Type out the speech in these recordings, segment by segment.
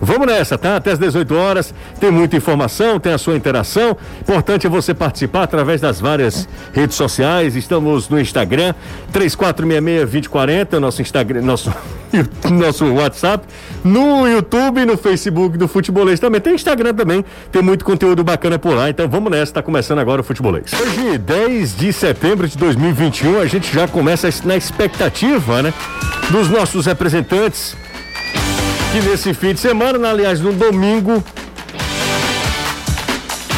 Vamos nessa, tá? Até as 18 horas. Tem muita informação, tem a sua interação. Importante é você participar através das várias redes sociais. Estamos no Instagram, 3466-2040, nosso Instagram, nosso, nosso WhatsApp. No YouTube, no Facebook do Futebolês também. Tem Instagram também, tem muito conteúdo bacana por lá. Então vamos nessa, tá começando agora o Futebolês. Hoje, 10 de setembro de 2021, a gente já começa na expectativa, né? Dos nossos representantes que nesse fim de semana, aliás, no domingo,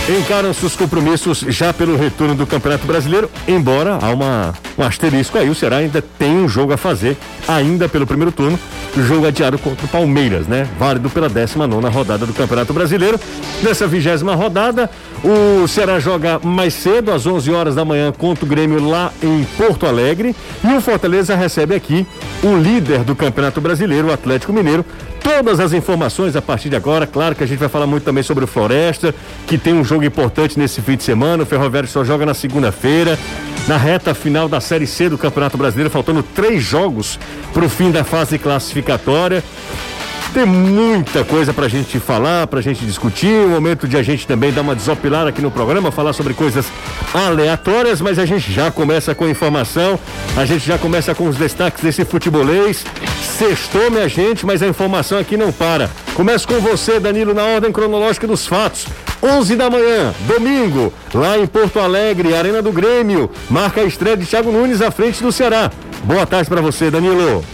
encaram seus compromissos já pelo retorno do Campeonato Brasileiro, embora há uma, um asterisco aí, o Ceará ainda tem um jogo a fazer, ainda pelo primeiro turno, jogo adiado contra o Palmeiras, né? Válido pela 19 rodada do Campeonato Brasileiro. Nessa vigésima rodada, o Ceará joga mais cedo, às 11 horas da manhã, contra o Grêmio lá em Porto Alegre. E o Fortaleza recebe aqui o líder do Campeonato Brasileiro, o Atlético Mineiro, todas as informações a partir de agora. Claro que a gente vai falar muito também sobre o Floresta, que tem um jogo importante nesse fim de semana. O Ferroviário só joga na segunda-feira, na reta final da Série C do Campeonato Brasileiro, faltando três jogos para o fim da fase classificatória. Tem muita coisa pra gente falar, pra gente discutir. O momento de a gente também dar uma desopilada aqui no programa, falar sobre coisas aleatórias, mas a gente já começa com informação, a gente já começa com os destaques desse futebolês. Sextou, minha gente, mas a informação aqui não para. Começo com você, Danilo, na ordem cronológica dos fatos. 11 da manhã, domingo, lá em Porto Alegre, Arena do Grêmio, marca a estreia de Thiago Nunes à frente do Ceará. Boa tarde para você, Danilo.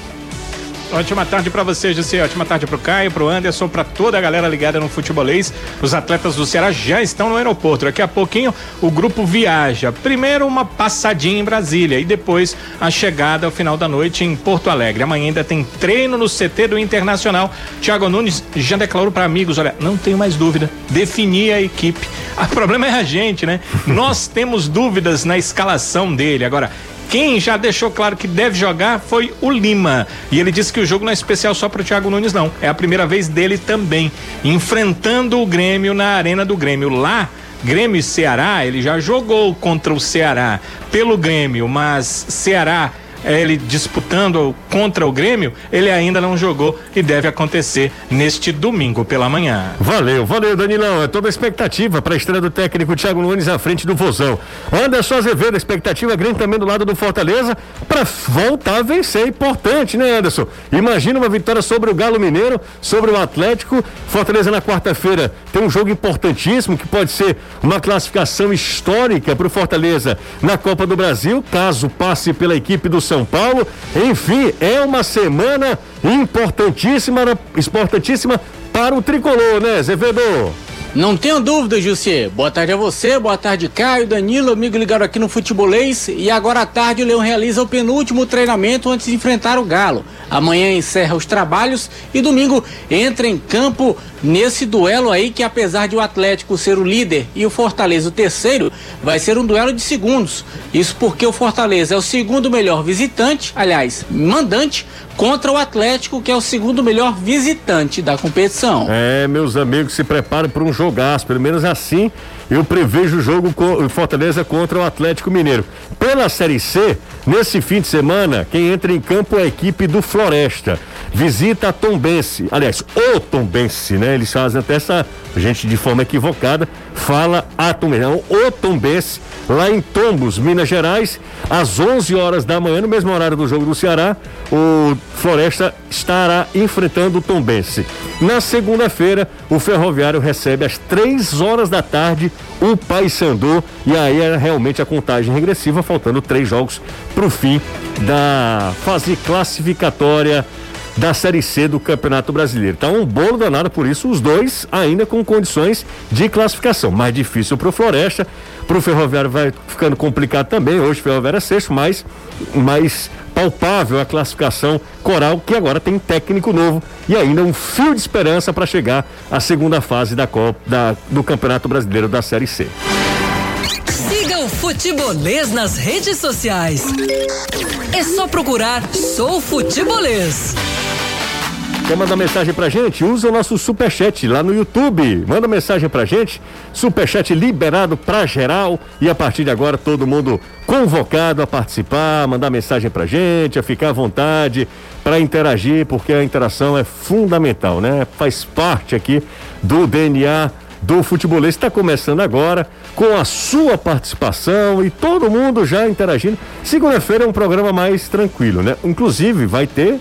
Ótima tarde para você, José. Ótima tarde para o Caio, para o Anderson, para toda a galera ligada no futebolês. Os atletas do Ceará já estão no aeroporto. Daqui a pouquinho o grupo viaja. Primeiro uma passadinha em Brasília e depois a chegada ao final da noite em Porto Alegre. Amanhã ainda tem treino no CT do Internacional. Thiago Nunes já declarou para amigos: olha, não tenho mais dúvida, definir a equipe. O problema é a gente, né? Nós temos dúvidas na escalação dele. Agora, quem já deixou claro que deve jogar foi o Lima. E ele disse que o jogo não é especial só para o Thiago Nunes, não. É a primeira vez dele também, enfrentando o Grêmio na Arena do Grêmio. Lá, Grêmio e Ceará, ele já jogou contra o Ceará pelo Grêmio, mas Ceará ele disputando contra o Grêmio, ele ainda não jogou e deve acontecer neste domingo pela manhã. Valeu, valeu, Danilão. É toda a expectativa para a estreia do técnico Thiago Nunes à frente do Vozão. Anderson Azevedo, expectativa grande também do lado do Fortaleza para voltar a vencer. Importante, né, Anderson? Imagina uma vitória sobre o Galo Mineiro, sobre o Atlético. Fortaleza na quarta-feira tem um jogo importantíssimo que pode ser uma classificação histórica para o Fortaleza na Copa do Brasil, caso passe pela equipe do São são Paulo. Enfim, é uma semana importantíssima, importantíssima para o tricolor, né, Zevedo? Não tenho dúvida, José. Boa tarde a você, boa tarde, Caio, Danilo, amigo ligado aqui no Futebolês. E agora à tarde o Leão realiza o penúltimo treinamento antes de enfrentar o Galo. Amanhã encerra os trabalhos e domingo entra em campo nesse duelo aí que apesar de o Atlético ser o líder e o Fortaleza o terceiro, vai ser um duelo de segundos. Isso porque o Fortaleza é o segundo melhor visitante, aliás, mandante, contra o Atlético, que é o segundo melhor visitante da competição. É, meus amigos, se preparem para um jogaço, pelo menos assim eu prevejo o jogo com Fortaleza contra o Atlético Mineiro. Pela Série C, nesse fim de semana, quem entra em campo é a equipe do Floresta. Visita a Tombense, aliás, o Tombense, né? Eles fazem até essa, gente de forma equivocada, fala a Tombense, não, o Tombense, lá em Tombos, Minas Gerais, às 11 horas da manhã, no mesmo horário do jogo do Ceará, o Floresta estará enfrentando o Tombense. Na segunda-feira, o Ferroviário recebe às 3 horas da tarde o Paysandu e aí era realmente a contagem regressiva, faltando três jogos para o fim da fase classificatória da Série C do Campeonato Brasileiro. Tá um bolo danado, por isso os dois ainda com condições de classificação. Mais difícil para o Floresta, para o Ferroviário vai ficando complicado também. Hoje Ferroviário é sexto, mas mais palpável a classificação Coral, que agora tem técnico novo e ainda um fio de esperança para chegar à segunda fase da Copa da, do Campeonato Brasileiro da Série C. Siga o Futebolês nas redes sociais. É só procurar Sou Futebolês. Quer mandar mensagem pra gente? Usa o nosso superchat lá no YouTube. Manda mensagem pra gente. Superchat liberado pra geral. E a partir de agora, todo mundo convocado a participar, mandar mensagem pra gente, a ficar à vontade para interagir, porque a interação é fundamental, né? Faz parte aqui do DNA do futebolês. Está começando agora com a sua participação e todo mundo já interagindo. Segunda-feira é um programa mais tranquilo, né? Inclusive vai ter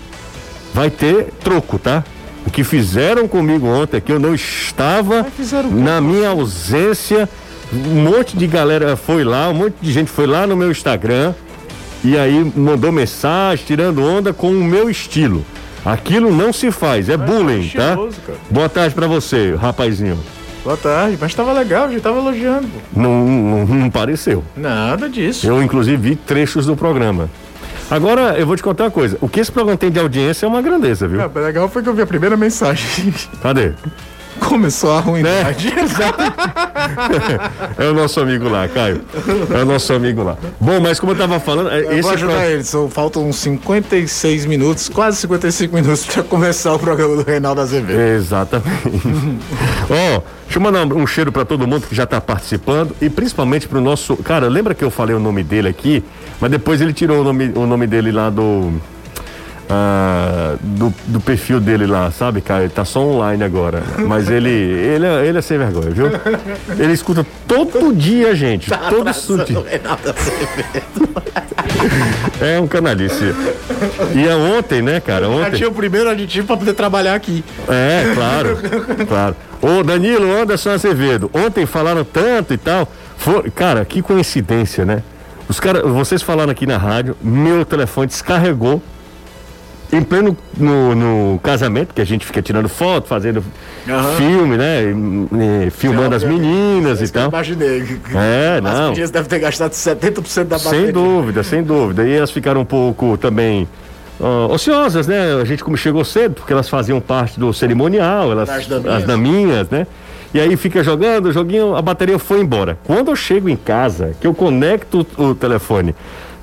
vai ter troco, tá? O que fizeram comigo ontem aqui, eu não estava na minha ausência. Um monte de galera foi lá, um monte de gente foi lá no meu Instagram e aí mandou mensagem, tirando onda com o meu estilo. Aquilo não se faz, é bullying, tá? Boa tarde para você, rapazinho. Boa tarde, mas tava legal, já tava elogiando. Não, não, não pareceu. Nada disso. Eu, inclusive, vi trechos do programa. Agora, eu vou te contar uma coisa. O que esse programa tem de audiência é uma grandeza, viu? É, legal foi que eu vi a primeira mensagem. Cadê? Começou a ruindade. Né? é o nosso amigo lá, Caio. É o nosso amigo lá. Bom, mas como eu tava falando. Eu esse vou ajudar pro... ele, só faltam uns 56 minutos, quase 55 minutos para começar o programa do Reinaldo Azevedo. Exatamente. Ó, oh, deixa eu mandar um cheiro para todo mundo que já tá participando e principalmente pro nosso. Cara, lembra que eu falei o nome dele aqui, mas depois ele tirou o nome, o nome dele lá do ah, do, do, perfil dele lá, sabe, cara? Ele tá só online agora. Mas ele, ele, é, ele é sem vergonha, viu? Ele escuta todo dia, gente. Tá todo dia. É um canalice. E é ontem, né, cara? Ontem. Já tinha o primeiro aditivo pra poder trabalhar aqui. É, claro. claro. Ô, Danilo Anderson Azevedo, ontem falaram tanto e tal. For... Cara, que coincidência, né? Os cara, vocês falaram aqui na rádio, meu telefone descarregou em pleno no, no, casamento, que a gente fica tirando foto, fazendo uhum. filme, né? E, e, filmando as meninas e tal. Imaginei. É, não. As meninas devem ter gastado 70% da bateria. Sem dúvida, sem dúvida. E elas ficaram um pouco também uh, ociosas, né? A gente como chegou cedo, porque elas faziam parte do cerimonial, elas, as as daminhas, né? E aí fica jogando, joguinho, a bateria foi embora. Quando eu chego em casa, que eu conecto o, telefone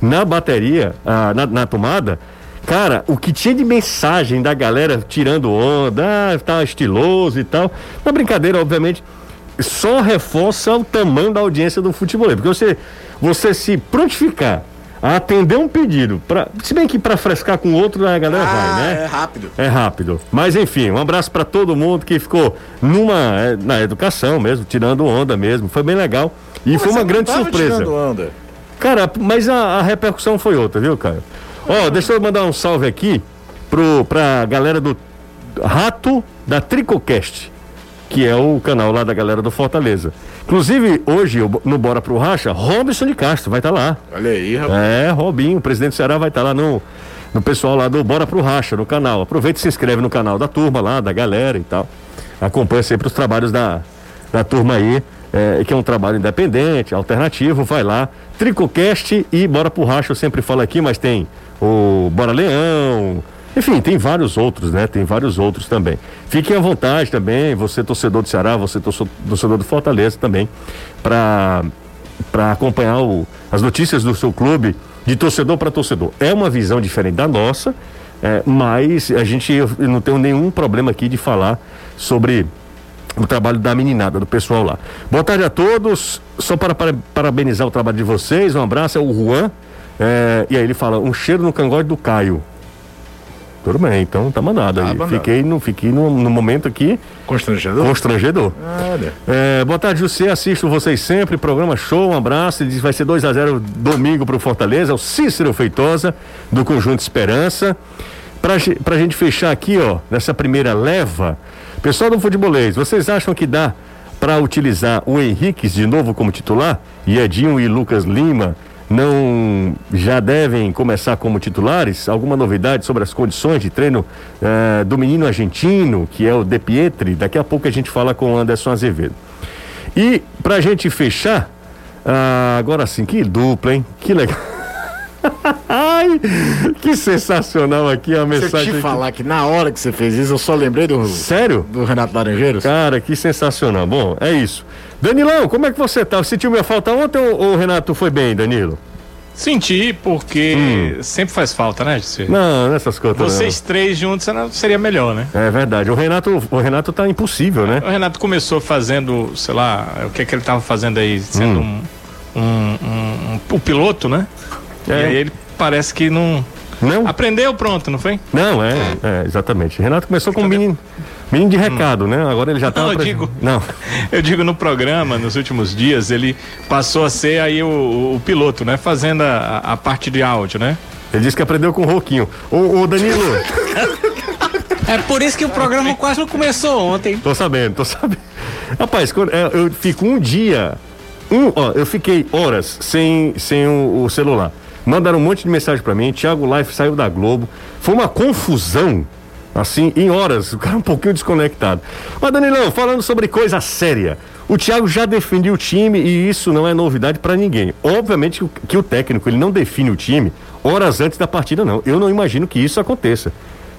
na bateria, uh, na, na tomada, Cara, o que tinha de mensagem da galera tirando onda, ah, tá estiloso e tal. Na brincadeira, obviamente, só reforça o tamanho da audiência do futebol. Porque você, você se prontificar atender um pedido, pra, se bem que para frescar com outro, a galera ah, vai, né? É rápido. É rápido. Mas enfim, um abraço para todo mundo que ficou numa é, na educação mesmo, tirando onda mesmo. Foi bem legal. E foi uma grande surpresa. Tirando onda. Cara, mas a, a repercussão foi outra, viu, cara? Ó, oh, deixa eu mandar um salve aqui pro, pra galera do Rato da Tricocast, que é o canal lá da galera do Fortaleza. Inclusive, hoje, no Bora Pro Racha, Robson de Castro vai estar tá lá. Olha aí, rapaz. É, Robinho, o presidente do Ceará vai estar tá lá no, no pessoal lá do Bora Pro Racha, no canal. Aproveita e se inscreve no canal da turma lá, da galera e tal. Acompanha sempre os trabalhos da, da turma aí é, que é um trabalho independente, alternativo, vai lá. Tricocast e Bora pro Racha, eu sempre falo aqui, mas tem o Bora Leão, enfim, tem vários outros, né? Tem vários outros também. Fiquem à vontade também, você torcedor do Ceará, você torcedor do Fortaleza também, para para acompanhar o, as notícias do seu clube de torcedor para torcedor. É uma visão diferente da nossa, é, mas a gente eu não tenho nenhum problema aqui de falar sobre o trabalho da meninada, do pessoal lá. Boa tarde a todos. Só para, para parabenizar o trabalho de vocês, um abraço, é o Juan. É, e aí ele fala, um cheiro no cangote do Caio. Tudo bem, então tá mandado tá aí. Mandado. Fiquei, no, fiquei no, no, momento aqui. Constrangedor? Constrangedor. Olha. É, boa tarde, José. Assisto vocês sempre. Programa show, um abraço. Ele diz vai ser 2 a 0 domingo pro Fortaleza. É o Cícero Feitosa, do Conjunto Esperança. Pra, pra gente fechar aqui, ó, nessa primeira leva, Pessoal do futebolês, vocês acham que dá para utilizar o Henrique de novo como titular? E Edinho e Lucas Lima não já devem começar como titulares? Alguma novidade sobre as condições de treino uh, do menino argentino, que é o De Pietri? Daqui a pouco a gente fala com o Anderson Azevedo. E para a gente fechar, uh, agora sim, que dupla, hein? Que legal. Ai, que sensacional aqui a mensagem. Se eu te falar que na hora que você fez isso, eu só lembrei do. Sério? Do Renato Laranjeiros. Cara, que sensacional. Bom, é isso. Danilão, como é que você tá? Sentiu minha falta ontem ou o Renato foi bem, Danilo? Senti, porque sempre faz falta, né, Gisele? Não, nessas coisas. Vocês três juntos não- seria melhor, né? não. É verdade. O Renato, o Renato tá impossível, né? O Renato começou fazendo, sei lá, o que é que ele tava fazendo aí, sendo um, um, um- um- o piloto, né? É. E aí ele parece que não. Não? Aprendeu pronto, não foi? Não, é, é, exatamente. Renato começou com um menino, menino de recado, né? Agora ele já tá. Não, eu digo- Não. Eu digo no programa, nos últimos dias, ele passou a ser aí o, o piloto, né? Fazendo a, a parte de áudio, né? Ele disse que aprendeu com o Roquinho. Ô, ô Danilo, É por isso que o programa quase não começou ontem. tô sabendo, tô sabendo. Rapaz, quando- é, eu fico um dia. Um, ó, eu fiquei horas sem, sem o, o celular. Mandaram um monte de mensagem pra mim. Thiago Life saiu da Globo. Foi uma confusão. Assim, em horas, o cara um pouquinho desconectado. Mas, Danilão, falando sobre coisa séria. O Thiago já definiu o time e isso não é novidade pra ninguém. Obviamente que o- técnico ele não define o time horas antes da partida, não. Eu não imagino que isso aconteça.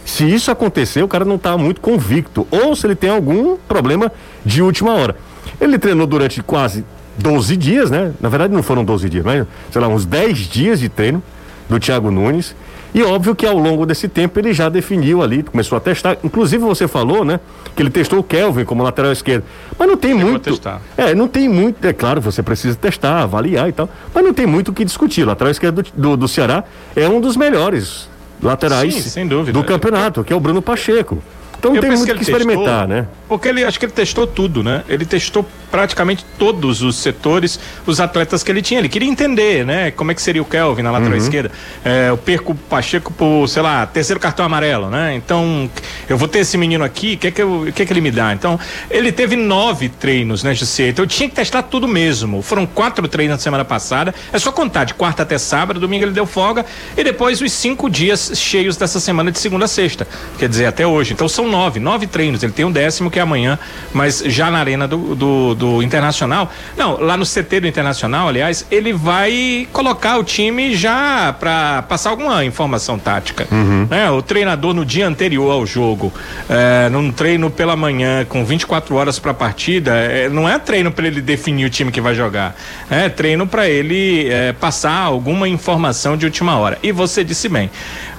Se isso acontecer, o cara não está muito convicto. Ou se ele tem algum problema de última hora. Ele treinou durante quase 12 dias, né? Na verdade, não foram 12 dias, mas, sei lá, uns 10 dias de treino do Thiago Nunes. E óbvio que ao longo desse tempo ele já definiu ali, começou a testar. Inclusive, você falou, né? Que ele testou o Kelvin como lateral esquerdo. Mas não tem Chegou muito. testar. É, não tem muito. É claro, você precisa testar, avaliar e tal. Mas não tem muito o que discutir. O lateral esquerdo do, do, do Ceará é um dos melhores laterais Sim, sem dúvida. do campeonato, que é o Bruno Pacheco. Então não Eu tem muito o que que experimentar, testou, né? Porque ele acho que ele testou tudo, né? Ele testou praticamente todos os setores, os atletas que ele tinha. Ele queria entender, né? Como é que seria o Kelvin na Uhum. lateral esquerda. É, eu perco o Pacheco por, sei lá, terceiro cartão amarelo, né? Então, eu vou ter esse menino aqui, o que, é que, eu- que é que ele me dá? Então, ele teve nove treinos, né, José? Então eu tinha que testar tudo mesmo. Foram quatro treinos na semana passada. É só contar de quarta até sábado, domingo ele deu folga, e depois os cinco dias cheios dessa semana de segunda a sexta. Quer dizer, até hoje. Então são nove, nove treinos. Ele tem um décimo que é amanhã, mas já na arena do, do, do Internacional. Não, lá no CT do Internacional, aliás, ele vai colocar o time já para passar alguma informação tática. né? O treinador no dia anterior ao jogo, é, num treino pela manhã com 24 horas para a partida, é, não é treino para ele definir o time que vai jogar. É treino para ele é, passar alguma informação de última hora. E você disse bem.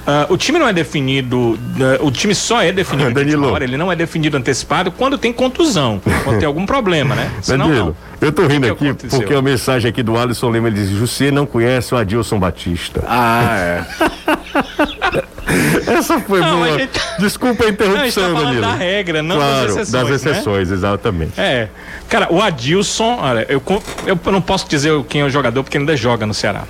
ah, o time não é definido, ah, o time só é definido de última hora, ele não é definido antecipado quando tem contusão, quando tem algum problema, né? Senão Danilo, não. eu tô rindo aqui aconteceu? porque a mensagem aqui do Alisson Lima ele diz: Você não conhece o Adilson Batista. Ah, é. Essa foi Não, boa. gente- Desculpa a Não, a tá interrupção, falando Danilo. da regra, não claro, das exceções. das né? exceções, exatamente. É. Cara, o Adilson, olha, eu, eu não posso dizer quem é o jogador porque ainda joga no Ceará.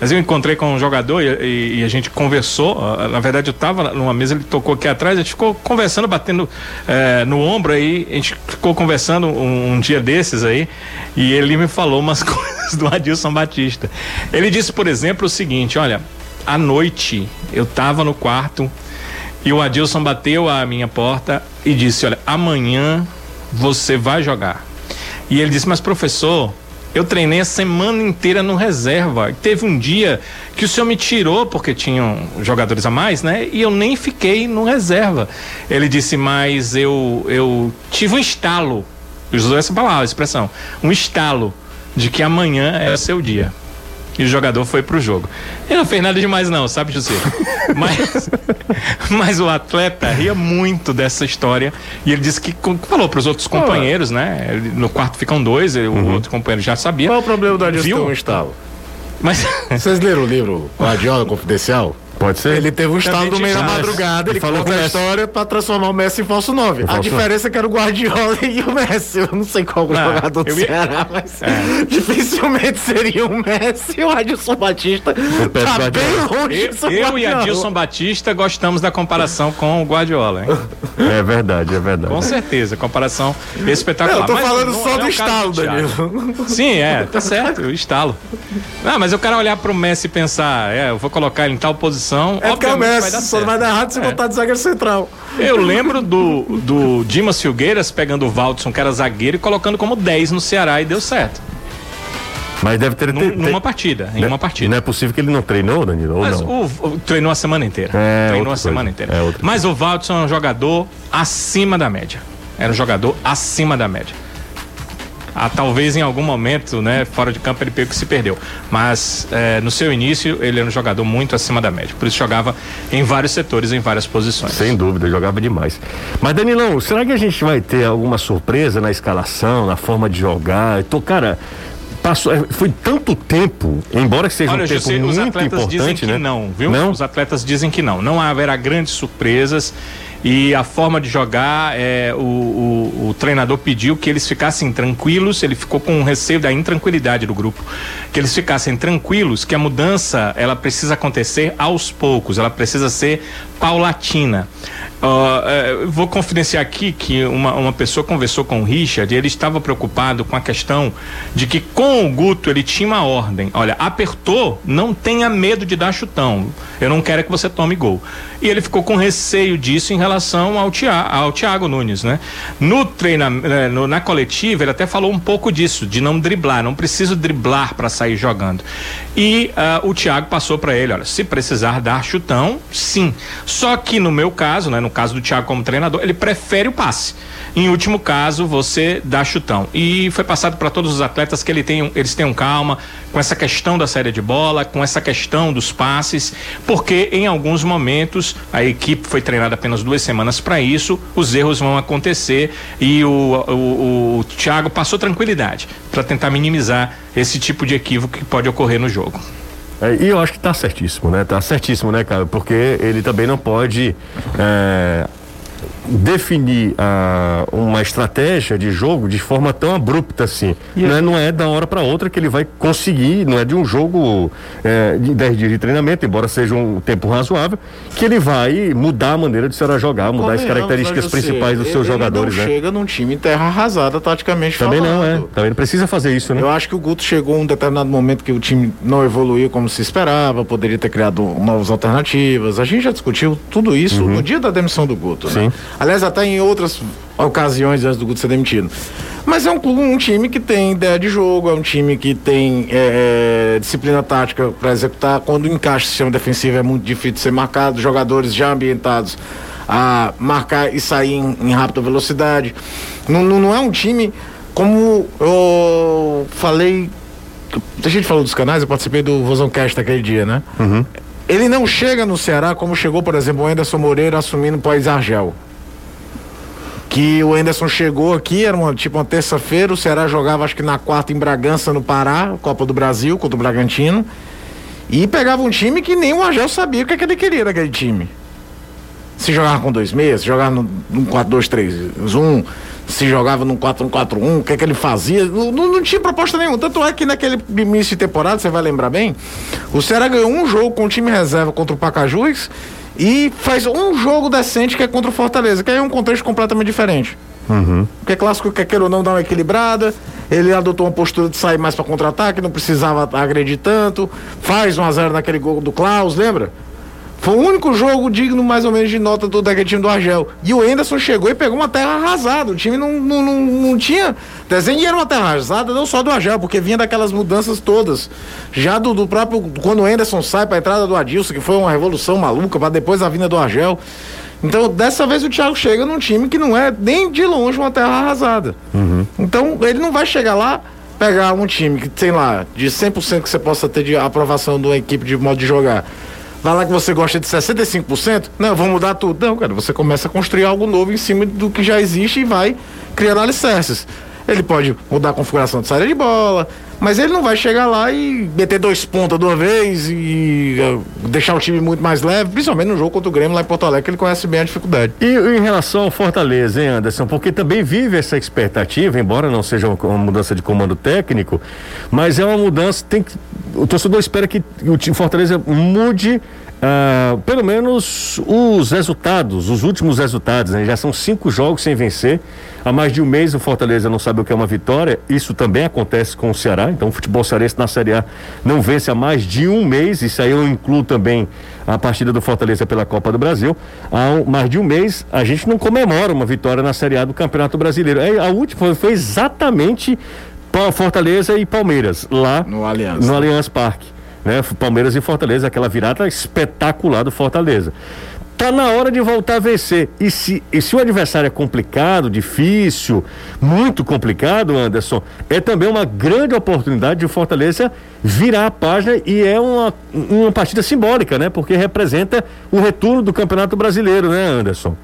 Mas eu encontrei com um jogador e, e- e a gente conversou. ah, Na verdade, eu tava numa mesa, ele tocou aqui atrás, a gente ficou conversando, batendo eh, no ombro aí. A gente ficou conversando um, um dia desses aí. E ele me falou umas coisas do Adilson Batista. Ele disse, por exemplo, o seguinte: olha, à noite eu tava no quarto e o Adilson bateu à minha porta e disse: Olha, amanhã você vai jogar. E ele disse: Mas professor, eu treinei a semana inteira no reserva. Teve um dia que o senhor me tirou porque tinham jogadores a mais, né? E eu nem fiquei no reserva. Ele disse: Mas eu, eu tive um estalo. Usou essa palavra, expressão. Um estalo de que amanhã é o seu dia. E o jogador foi pro jogo. Ele não fez nada demais, não, sabe, José? Mas, mas o atleta ria muito dessa história. E ele disse que falou pros outros companheiros, né? No quarto ficam dois, ele- o outro companheiro já sabia. Qual é o problema do Adilson Viu? um estalo? Mas Vocês leram o livro Guardiola Confidencial? Pode ser? Ele teve um estalo no meio da madrugada, ele Ele falou conta o a história pra transformar o Messi em falso 9. A diferença é que era o Guardiola e o Messi. Eu não sei qual Ah, jogador do Ceará, mas dificilmente seria o Messi e o Adilson Batista. Pep Tá Guardiola. bem longe eu, o eu e. Adilson Batista gostamos da comparação com o Guardiola, hein? É verdade, é verdade. Com certeza, comparação espetacular. Eu tô Mas falando não só é do o caso estalo. Danilo. Sim, é, tá certo, o estalo. Não, mas eu quero olhar pro Messi e pensar, é, eu vou colocar ele em tal posição. É porque é o Messi, dar só não vai dar errado se É. botar de zagueiro central. Eu lembro do, do Dimas Filgueiras pegando o Valdson, que era zagueiro, e colocando como 10 no Ceará e deu certo. Mas deve ter. Num- ter- numa ter- partida, em né? uma partida. Não é possível que ele não treinou, Danilo? Ou Mas não? o, o- treinou a semana inteira. É, treinou a semana coisa. inteira. É, Mas o Valdson é um jogador acima da média. Era um jogador acima da média. Ah, talvez em algum momento, né, fora de campo ele pegou que se perdeu. Mas é, no seu início ele era um jogador muito acima da média. Por isso jogava em vários setores, em várias posições. Sem dúvida, jogava demais. Mas Danilão, será que a gente vai ter alguma surpresa na escalação, na forma de jogar? Tô, cara, passou, é, foi tanto tempo, embora seja Olha, um tempo José, muito os atletas importante, dizem que né? não, viu? Não? Os atletas dizem que não. Não haverá grandes surpresas. E a forma de jogar, é, o, o, o treinador pediu que eles ficassem tranquilos, ele ficou com receio da intranquilidade do grupo. Que eles ficassem tranquilos, que a mudança ela precisa acontecer aos poucos, ela precisa ser paulatina. É, eu vou confidenciar aqui que uma, uma pessoa conversou com o Richard e ele estava preocupado com a questão de que com o Guto ele tinha uma ordem. Olha, apertou, não tenha medo de dar chutão. Eu não quero que você tome gol. E ele ficou com receio disso em relação ao, Tia, ao Thiago Nunes, né? No treinamento, na coletiva, ele até falou um pouco disso, de não driblar, não preciso driblar para sair jogando. E ah, o Thiago passou para ele, olha, se precisar dar chutão, sim. Só que no meu caso, né, no caso do Thiago como treinador, ele prefere o passe. Em último caso, você dá chutão. E foi passado para todos os atletas que ele tem, eles tenham calma com essa questão da saída de bola, com essa questão dos passes, porque em alguns momentos a equipe foi treinada apenas duas semanas para isso, os erros vão acontecer e o, o, o Thiago passou tranquilidade para tentar minimizar esse tipo de equívoco que pode ocorrer no jogo. É, e eu acho que tá certíssimo, né? Tá certíssimo, né, cara? Porque ele também não pode é, definir ah, uma estratégia de jogo de forma tão abrupta assim. Não é, não é da hora para outra que ele vai conseguir, não é de um jogo é, de 10 dias de treinamento, embora seja um tempo razoável, que ele vai mudar a maneira de será jogar, mudar as Convenhamos, características né, principais dos seus Ele jogadores, não né? chega num time em terra arrasada, taticamente Também não, é. falando. Também não precisa fazer isso, né? Eu acho que o Guto chegou um determinado momento que o time não evoluiu como se esperava, poderia ter criado novas alternativas. A gente já discutiu tudo isso no dia da demissão do Guto, né? Aliás, até em outras ocasiões antes do Guto ser demitido. Mas é um clube, um time que tem ideia de jogo, é um time que tem é, é, disciplina tática para executar. Quando encaixa o sistema defensivo é muito difícil de ser marcado, jogadores já ambientados a marcar e sair em, em rápida velocidade. Não, não, não é um time como eu falei. A gente falou dos canais, eu participei do Vozão Cast naquele dia, né? Ele não chega no Ceará como chegou, por exemplo, o Anderson Moreira assumindo o País Argel. Que o Anderson chegou aqui, era uma, tipo uma terça-feira, o Ceará jogava acho que na quarta em Bragança, no Pará, Copa do Brasil, contra o Bragantino. E pegava um time que nem o Argel sabia o que, é que ele queria daquele time. Se jogava com dois meses, se jogava num 4-2-3-1, se jogava num 4-1-4-1, o que é que ele fazia? Não, não- tinha proposta nenhuma. Tanto é que naquele início de temporada, você vai lembrar bem, o Ceará ganhou um jogo com o time reserva contra o Pacajus e faz um jogo decente que é contra o Fortaleza, que aí é um contexto completamente diferente. Porque clássico, quer queira ou não, dá uma equilibrada. Ele adotou uma postura de sair mais para contra-ataque, não precisava agredir tanto. Faz 1x0 naquele gol do Klaus, lembra? Foi o único jogo digno, mais ou menos, de nota do daquele time do Argel. E o Enderson chegou e pegou uma terra arrasada. O time não, não, não, não tinha desenho e era uma terra arrasada, não só do Argel, porque vinha daquelas mudanças todas. Já do, do próprio. Quando o Enderson sai para a entrada do Adilson, que foi uma revolução maluca, para depois a vinda do Argel. Então, dessa vez o Thiago chega num time que não é nem de longe uma terra arrasada. Então, ele não vai chegar lá, pegar um time que, sei lá, de 100% que você possa ter de aprovação de uma equipe de modo de jogar. Vai lá que você gosta de 65%? Não, vou mudar tudo. Não, cara, você começa a construir algo novo em cima do que já existe e vai criar alicerces. Ele pode mudar a configuração de saída de bola, mas ele não vai chegar lá e meter dois pontas de uma vez e eh, deixar o time muito mais leve, principalmente no jogo contra o Grêmio lá em Porto Alegre, que ele conhece bem a dificuldade. E em relação ao Fortaleza, hein, Anderson? Porque também vive essa expectativa, embora não seja uma, mudança de comando técnico, mas é uma mudança. Tem que, o torcedor espera que o Fortaleza mude. Ah, pelo menos os resultados, os últimos resultados, né? Já são cinco jogos sem vencer. Há mais de um mês o Fortaleza não sabe o que é uma vitória. Isso também acontece com o Ceará. Então o futebol cearense na Série A não vence há mais de um mês. Isso aí eu incluo também a partida do Fortaleza pela Copa do Brasil. Há mais de um mês a gente não comemora uma vitória na Série A do Campeonato Brasileiro. É, a última foi, exatamente Fortaleza e Palmeiras, lá No Allianz. no Allianz Parque. Né? Palmeiras e Fortaleza, aquela virada espetacular do Fortaleza. Tá na hora de voltar a vencer. E se, e se o adversário é complicado, difícil, muito complicado, Anderson, é também uma grande oportunidade de Fortaleza virar a página e é uma, uma partida simbólica, né? Porque representa o retorno do Campeonato Brasileiro, né, Anderson?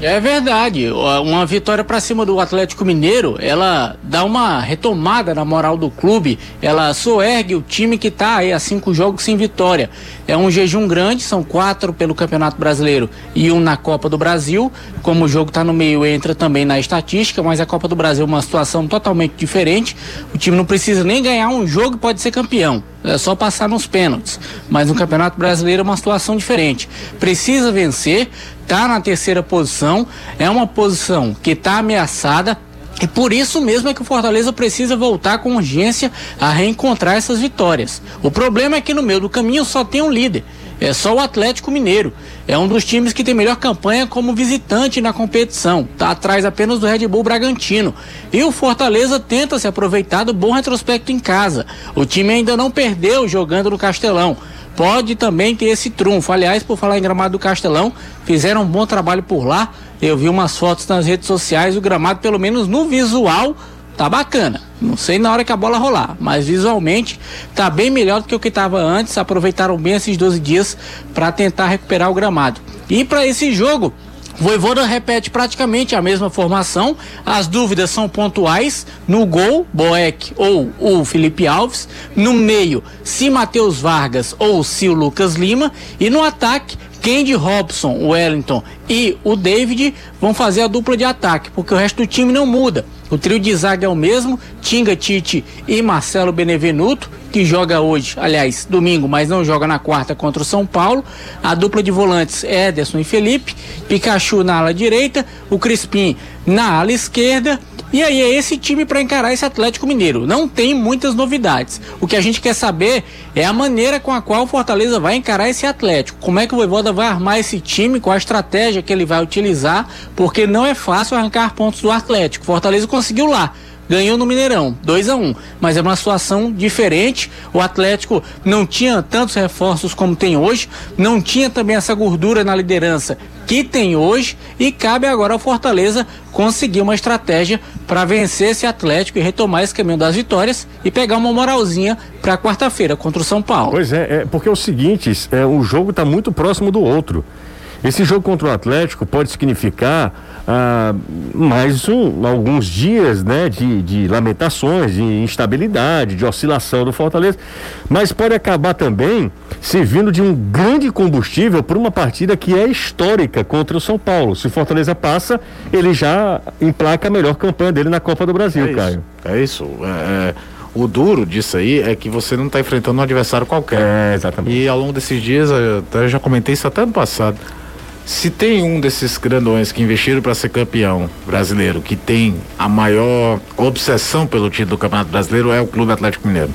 É verdade. Uma vitória para cima do Atlético Mineiro, ela dá uma retomada na moral do clube. Ela soergue o time que está aí a cinco jogos sem vitória. É um jejum grande, são quatro pelo Campeonato Brasileiro e um na Copa do Brasil. Como o jogo está no meio, entra também na estatística, mas a Copa do Brasil é uma situação totalmente diferente. O time não precisa nem ganhar um jogo e pode ser campeão. É só passar nos pênaltis. Mas no Campeonato Brasileiro é uma situação diferente. Precisa vencer, está na terceira posição, é uma posição que está ameaçada. E por isso mesmo é que o Fortaleza precisa voltar com urgência a reencontrar essas vitórias. O problema é que no meio do caminho só tem um líder. É só o Atlético Mineiro. É um dos times que tem melhor campanha como visitante na competição. Está atrás apenas do Red Bull Bragantino. E o Fortaleza tenta se aproveitar do bom retrospecto em casa. O time ainda não perdeu jogando no Castelão pode também ter esse trunfo. Aliás, por falar em gramado do Castelão, fizeram um bom trabalho por lá. Eu vi umas fotos nas redes sociais, o gramado, pelo menos no visual, tá bacana. Não sei na hora que a bola rolar, mas visualmente tá bem melhor do que o que estava antes. Aproveitaram bem esses 12 dias para tentar recuperar o gramado. E para esse jogo, Voivoda repete praticamente a mesma formação. As dúvidas são pontuais. No gol, Boeck ou o Felipe Alves. No meio, se Matheus Vargas ou se o Lucas Lima. E no ataque, Kendi Robson, o Wellington e o David vão fazer a dupla de ataque, porque o resto do time não muda. O trio de zaga é o mesmo, Tinga Tite e Marcelo Benevenuto, que joga hoje, aliás, domingo, mas não joga na quarta contra o São Paulo. A dupla de volantes é Ederson e Felipe, Pikachu na ala direita, o Crispim na ala esquerda e aí é esse time para encarar esse Atlético Mineiro. Não tem muitas novidades. O que a gente quer saber é a maneira com a qual o Fortaleza vai encarar esse Atlético. Como é que o Voivoda vai armar esse time, qual a estratégia que ele vai utilizar, porque não é fácil arrancar pontos do Atlético. Fortaleza conseguiu lá ganhou no Mineirão, 2 a 1 um, mas é uma situação diferente. O Atlético não tinha tantos reforços como tem hoje, não tinha também essa gordura na liderança que tem hoje e cabe agora ao Fortaleza conseguir uma estratégia para vencer esse Atlético e retomar esse caminho das vitórias e pegar uma moralzinha para quarta-feira contra o São Paulo. Pois é, é porque é o seguinte, é, o jogo está muito próximo do outro. Esse jogo contra o Atlético pode significar ah, mais um, alguns dias né, de, de lamentações, de instabilidade, de oscilação do Fortaleza, mas pode acabar também servindo de um grande combustível para uma partida que é histórica contra o São Paulo. Se o Fortaleza passa, ele já emplaca a melhor campanha dele na Copa do Brasil, é Caio. É isso. É, é, o duro disso aí é que você não está enfrentando um adversário qualquer. É, exatamente. E ao longo desses dias, eu, eu já comentei isso até no passado se tem um desses grandões que investiram para ser campeão brasileiro, que tem a maior obsessão pelo título do Campeonato Brasileiro, é o Clube Atlético Mineiro.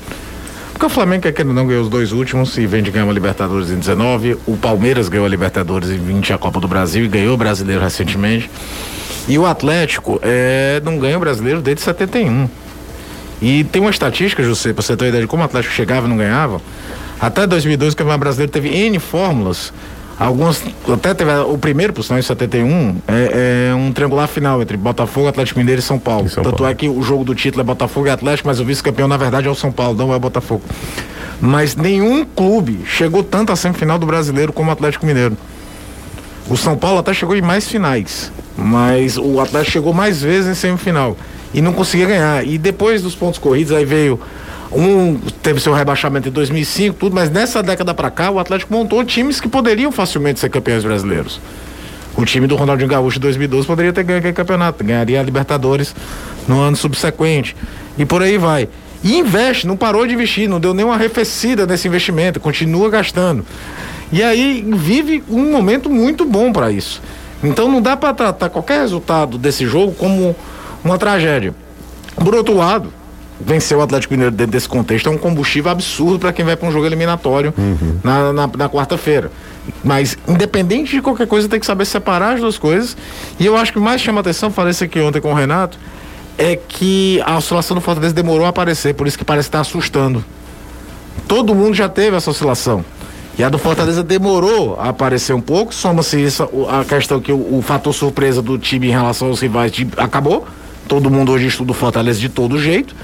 Porque o Flamengo, que não ganhou os dois últimos e vem de ganhar uma Libertadores em 19. O Palmeiras ganhou a Libertadores em 20 a Copa do Brasil e ganhou o brasileiro recentemente. E o Atlético é, não ganha o brasileiro desde 71. E tem uma estatística, José, para você ter uma ideia de como o Atlético chegava e não ganhava. Até 2012, o Campeonato Brasileiro teve N fórmulas Alguns, até teve o primeiro, por sinal, em 71, é, é um triangular final entre Botafogo, Atlético Mineiro e São Paulo. São Tanto Paulo. é que o jogo do título é Botafogo e Atlético, mas o vice-campeão, na verdade, é o São Paulo, não é o Botafogo. Mas nenhum clube chegou tanto à semifinal do brasileiro como o Atlético Mineiro. O São Paulo até chegou em mais finais, mas o Atlético chegou mais vezes em semifinal e não conseguia ganhar. E depois dos pontos corridos, aí veio um teve seu rebaixamento em 2005, tudo, mas nessa década para cá o Atlético montou times que poderiam facilmente ser campeões brasileiros. O time do Ronaldinho Gaúcho em 2012 poderia ter ganho aquele campeonato, ganharia a Libertadores no ano subsequente. E por aí vai. E investe, não parou de investir, não deu nenhuma arrefecida nesse investimento, continua gastando. E aí vive um momento muito bom para isso. Então não dá para tratar qualquer resultado desse jogo como uma tragédia. Por outro lado, vencer o Atlético Mineiro dentro desse contexto é um combustível absurdo para quem vai para um jogo eliminatório uhum. na, na, na quarta-feira. Mas, independente de qualquer coisa, tem que saber separar as duas coisas. E eu acho que mais chama atenção, falei isso aqui ontem com o Renato, é que a oscilação do Fortaleza demorou a aparecer, por isso que parece estar assustando. Todo mundo já teve essa oscilação. E a do Fortaleza demorou a aparecer um pouco, soma-se isso a questão que o, o, fator surpresa do time em relação aos rivais de, acabou. Todo mundo hoje estuda o Fortaleza de todo jeito.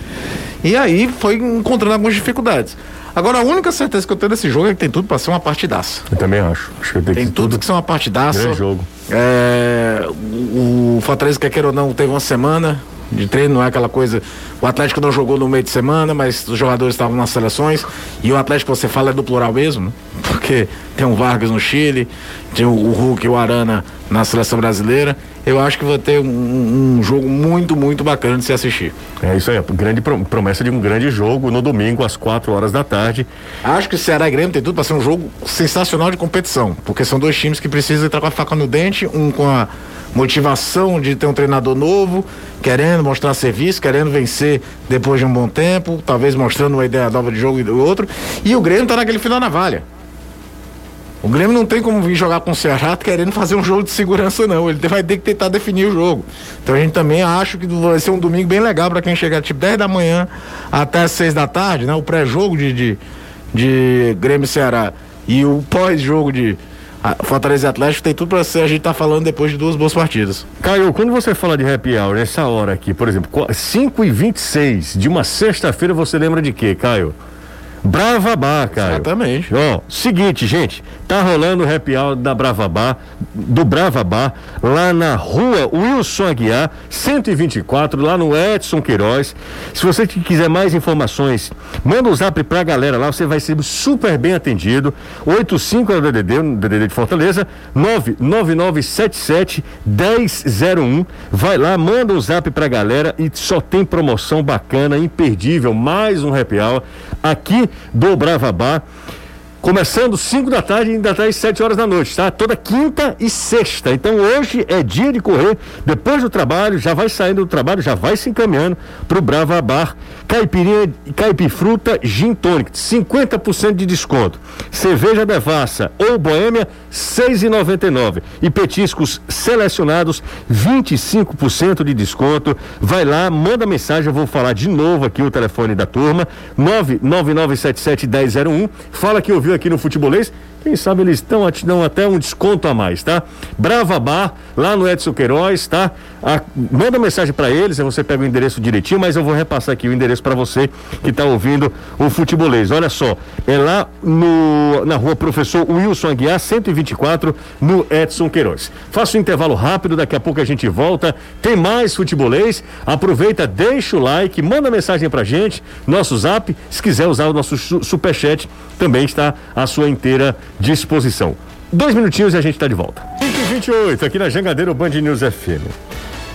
E aí foi encontrando algumas dificuldades. Agora, a única certeza que eu tenho desse jogo é que tem tudo para ser uma partidaça. Eu também acho. acho que tem, tem tudo, tudo que ser uma partidaça. Grande jogo. É, o, o Fortaleza, quer queira ou não, teve uma semana de treino, não é aquela coisa. O Atlético não jogou no meio de semana, mas os jogadores estavam nas seleções. E o Atlético, você fala, é do plural mesmo, né? porque tem o Vargas no Chile, tem o, Hulk e o Arana na seleção brasileira. Eu acho que vai ter um, um, jogo muito, muito bacana de se assistir. É isso aí, grande promessa de um grande jogo no domingo às 4 horas da tarde. Acho que o Ceará e Grêmio tem tudo para ser um jogo sensacional de competição, porque são dois times que precisam entrar com a faca no dente, um com a motivação de ter um treinador novo, querendo mostrar serviço, querendo vencer depois de um bom tempo, talvez mostrando uma ideia nova de jogo e do outro. E o Grêmio está naquele final na valha. O Grêmio não tem como vir jogar com o Ceará querendo fazer um jogo de segurança, não. Ele vai ter que tentar definir o jogo. Então a gente também acha que vai ser um domingo bem legal para quem chegar tipo 10 da manhã até 6 da tarde, né? O pré-jogo de, de, de Grêmio Ceará e o pós-jogo de Fortaleza e Atlético tem tudo para ser a gente tá falando depois de duas boas partidas. Caio, quando você fala de happy hour nessa hora aqui, por exemplo, 5 e 26 de uma sexta-feira, você lembra de quê, Caio? Brava Bar, cara. Exatamente. Ó, seguinte, gente, tá rolando o happy hour da Brava Bar, do Brava Bar, lá na rua Wilson Aguiar, 124, lá no Edson Queiroz. Se você quiser mais informações, manda um zap pra galera lá, você vai ser super bem atendido. 85 é o DDD, o DDD de Fortaleza, 99977 1001. Vai lá, manda um zap pra galera e só tem promoção bacana, imperdível, mais um happy hour aqui do Brava Bar. Começando 5 da tarde e ainda até às 7 horas da noite, tá? Toda quinta e sexta. Então hoje é dia de correr. Depois do trabalho, já vai saindo do trabalho, já vai se encaminhando pro Brava Bar. Caipirinha, caipifruta, gin tonic, 50% de desconto. Cerveja Devassa ou Boêmia, 6,99. E petiscos selecionados, 25% de desconto. Vai lá, manda mensagem, eu vou falar de novo aqui o telefone da turma, 999771001. Fala que ouviu viu aqui no Futebolês, quem sabe eles estão dão até um desconto a mais, tá? Brava Bar, lá no Edson Queiroz, tá? A, manda mensagem para eles, você pega o endereço direitinho, mas eu vou repassar aqui o endereço para você que está ouvindo o Futebolês. Olha só, é lá no, na rua Professor Wilson Aguiar, 124, no Edson Queiroz. Faça um intervalo rápido, daqui a pouco a gente volta. Tem mais Futebolês. Aproveita, deixa o like, manda mensagem pra gente, nosso zap. Se quiser usar o nosso superchat, também está à sua inteira disposição. Dois minutinhos e a gente está de volta. 5h28, aqui na Jangadeiro Band News FM.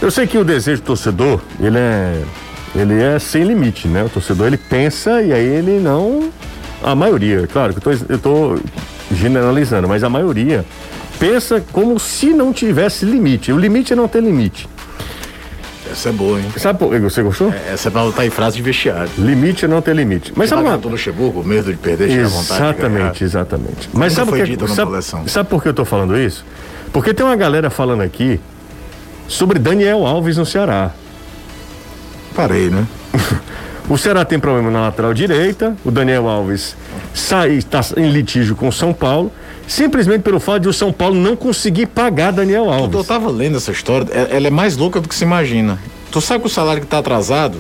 Eu sei que o desejo do torcedor, ele é. Ele é sem limite, né? O torcedor ele pensa e aí ele não. A maioria, claro que eu tô, generalizando, mas a maioria pensa como se não tivesse limite. O limite é não ter limite. Essa é boa, hein? Sabe você gostou? É, essa é pra lutar em frase de vestiário. Limite é não ter limite. Mas sabe uma... no Luxemburgo, medo de perder, à vontade. Exatamente, exatamente. Mas sabe por, que, sabe, sabe por que eu tô falando isso? Porque tem uma galera falando aqui sobre Daniel Alves no Ceará. Parei, né? o Ceará tem problema na lateral direita, o Daniel Alves sai, está em litígio com o São Paulo simplesmente pelo fato de o São Paulo não conseguir pagar Daniel Alves. Eu tava lendo essa história, é, ela é mais louca do que se imagina. Tu sabe que o salário que tá atrasado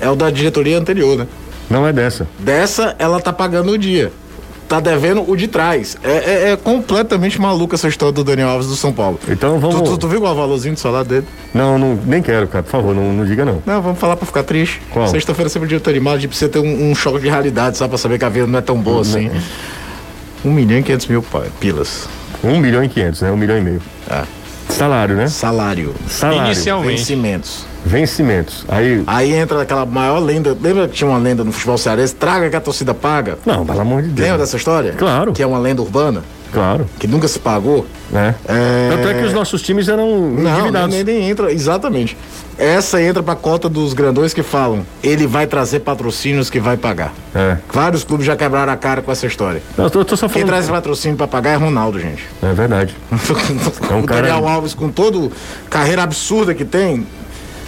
é o da diretoria anterior, né? Não é dessa. Dessa, ela tá pagando o dia. Tá devendo o de trás. É, é, é completamente maluca essa história do Daniel Alves do São Paulo. Então vamos. Tu, tu, tu viu qual é o valorzinho do salário dele? Não, não, nem quero, cara. Por favor, não, não diga não. Não, vamos falar pra ficar triste. Qual? Sexta-feira sempre dia animado, a gente precisa ter um, um, choque de realidade, sabe? Pra saber que a vida não é tão boa assim. Um milhão e quinhentos mil pilas. Um milhão e quinhentos, né? Um milhão e meio. É. Salário, né? Salário. Salário. Inicialmente. Vencimentos. Vencimentos. Aí. Aí entra aquela maior lenda. Lembra que tinha uma lenda no futebol cearense? Traga que a torcida paga. Não, pelo amor de Deus. Lembra dessa história? Claro. Que é uma lenda urbana? Claro. Que nunca se pagou. É. é... Tanto é que os nossos times eram não, nem, nem entra, exatamente. Essa entra pra cota dos grandões que falam, ele vai trazer patrocínios que vai pagar. É. Vários clubes já quebraram a cara com essa história. Não, tô, tô só falando... Quem traz patrocínio pra pagar é Ronaldo, gente. É verdade. é um o cara... Daniel Alves, com toda carreira absurda que tem,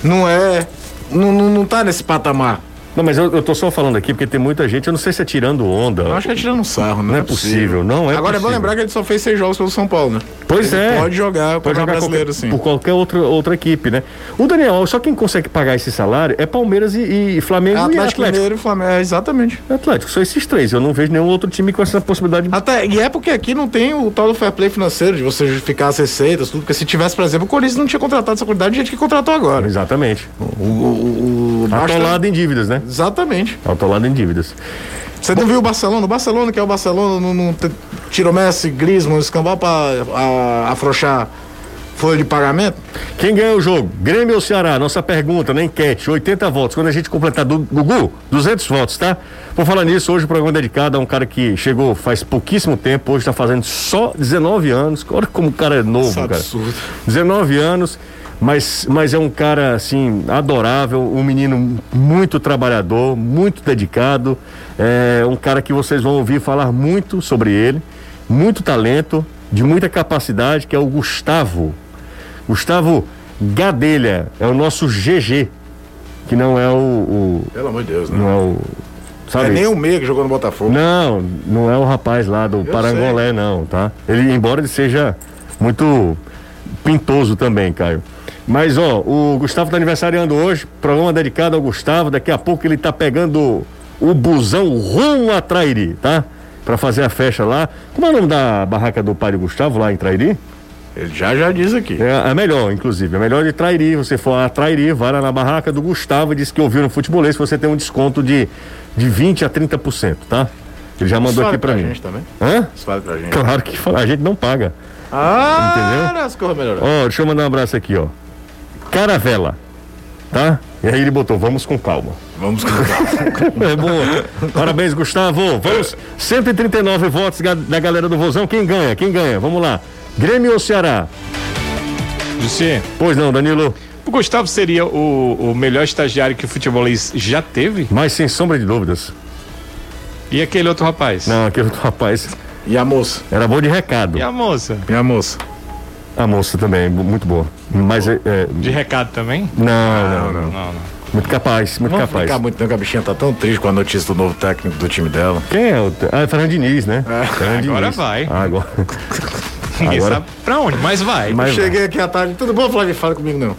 não é. Não, não, não tá nesse patamar. Não, mas eu, eu tô só falando aqui porque tem muita gente, eu não sei se é tirando onda. Eu acho que é tirando um sarro, né? Não é possível, não é Agora é bom possível. lembrar que ele só fez seis jogos pelo São Paulo, né? Pois Ele é. Pode jogar Pode jogar brasileiro, qualquer, sim. por qualquer outra, outra equipe, né? O Daniel, só quem consegue pagar esse salário é Palmeiras e, e Flamengo É e Atlético Atlético. Mineiro e Flamengo. É, exatamente. Atlético, só esses três. Eu não vejo nenhum outro time com essa possibilidade. Até, e é porque aqui não tem o tal do fair play financeiro, de você justificar as receitas, tudo. Porque se tivesse, por exemplo, o Corinthians não tinha contratado essa quantidade de gente que contratou agora. Exatamente. O, o, o, basta- Atolado em dívidas, né? Exatamente. Atolado em dívidas. Você não viu o Barcelona? O Barcelona, que é o Barcelona, não, não tirou Messi, Griezmann, escambau pra a- afrouxar folha de pagamento? Quem ganha o jogo? Grêmio ou Ceará? Nossa pergunta na enquete, 80 votos. Quando a gente completar do Gugu, 200 votos, tá? Por falar nisso, hoje o programa é dedicado a um cara que chegou faz pouquíssimo tempo, hoje tá fazendo só 19 anos. Olha como o cara é novo, Isso é cara. absurdo. 19 anos, mas, mas é um cara, assim, adorável, um menino muito trabalhador, muito dedicado, é um cara que vocês vão ouvir falar muito sobre ele, muito talento, de muita capacidade, que é o Gustavo. Gustavo Gadelha, é o nosso GG, que não é o, o- Pelo amor de Deus, né? não é o, sabe? é nem o meia que jogou no Botafogo. Não, não é o rapaz lá do Parangolé, não, tá? Ele, embora ele seja muito pintoso também, Caio. Mas, ó, o Gustavo tá aniversariando hoje, programa dedicado ao Gustavo. Daqui a pouco ele tá pegando o busão rumo a Trairi, tá? Pra fazer a festa lá. Como é o nome da barraca do pai do Gustavo lá em Trairi? Ele já já diz aqui. É a melhor, inclusive. É melhor de Trairi. Você for a Trairi, vai lá na barraca do Gustavo e diz que ouviu no futebolês, você tem um desconto de, de 20 a 30%, tá? Ele já mandou aqui vale pra, mim. gente também. Hã? Isso vale pra gente. Claro que fala, a gente não paga. Ah, Entendeu? as coisas melhorar. Ó, deixa eu mandar um abraço aqui, ó. Caravela, tá? E aí ele botou, vamos com calma. Vamos cantar. É bom. Parabéns, Gustavo. Vamos, 139 votos da galera do Vozão. Quem ganha? Quem ganha? Vamos lá. Grêmio ou Ceará? Jussi, Pois não, Danilo. o Gustavo seria o, o melhor estagiário que o futebolês já teve? Mas sem sombra de dúvidas. E aquele outro rapaz? Não, aquele outro rapaz E a moça? era bom de recado. E a moça? E a moça? A moça também, mu- muito boa. Mas é. é- De recado também? não, não, Não, não. não. Muito capaz, muito Não vou capaz. ficar muito não, que a bichinha tá tão triste com a notícia do novo técnico do time dela. Quem é o. te- Ah, é Fernando Diniz, né? Fernando agora Diniz. vai. Ah, agora. Ninguém Agora- sabe pra onde, mas vai. Mas- Cheguei aqui à tarde, tudo bom, Flávio? Fala comigo não.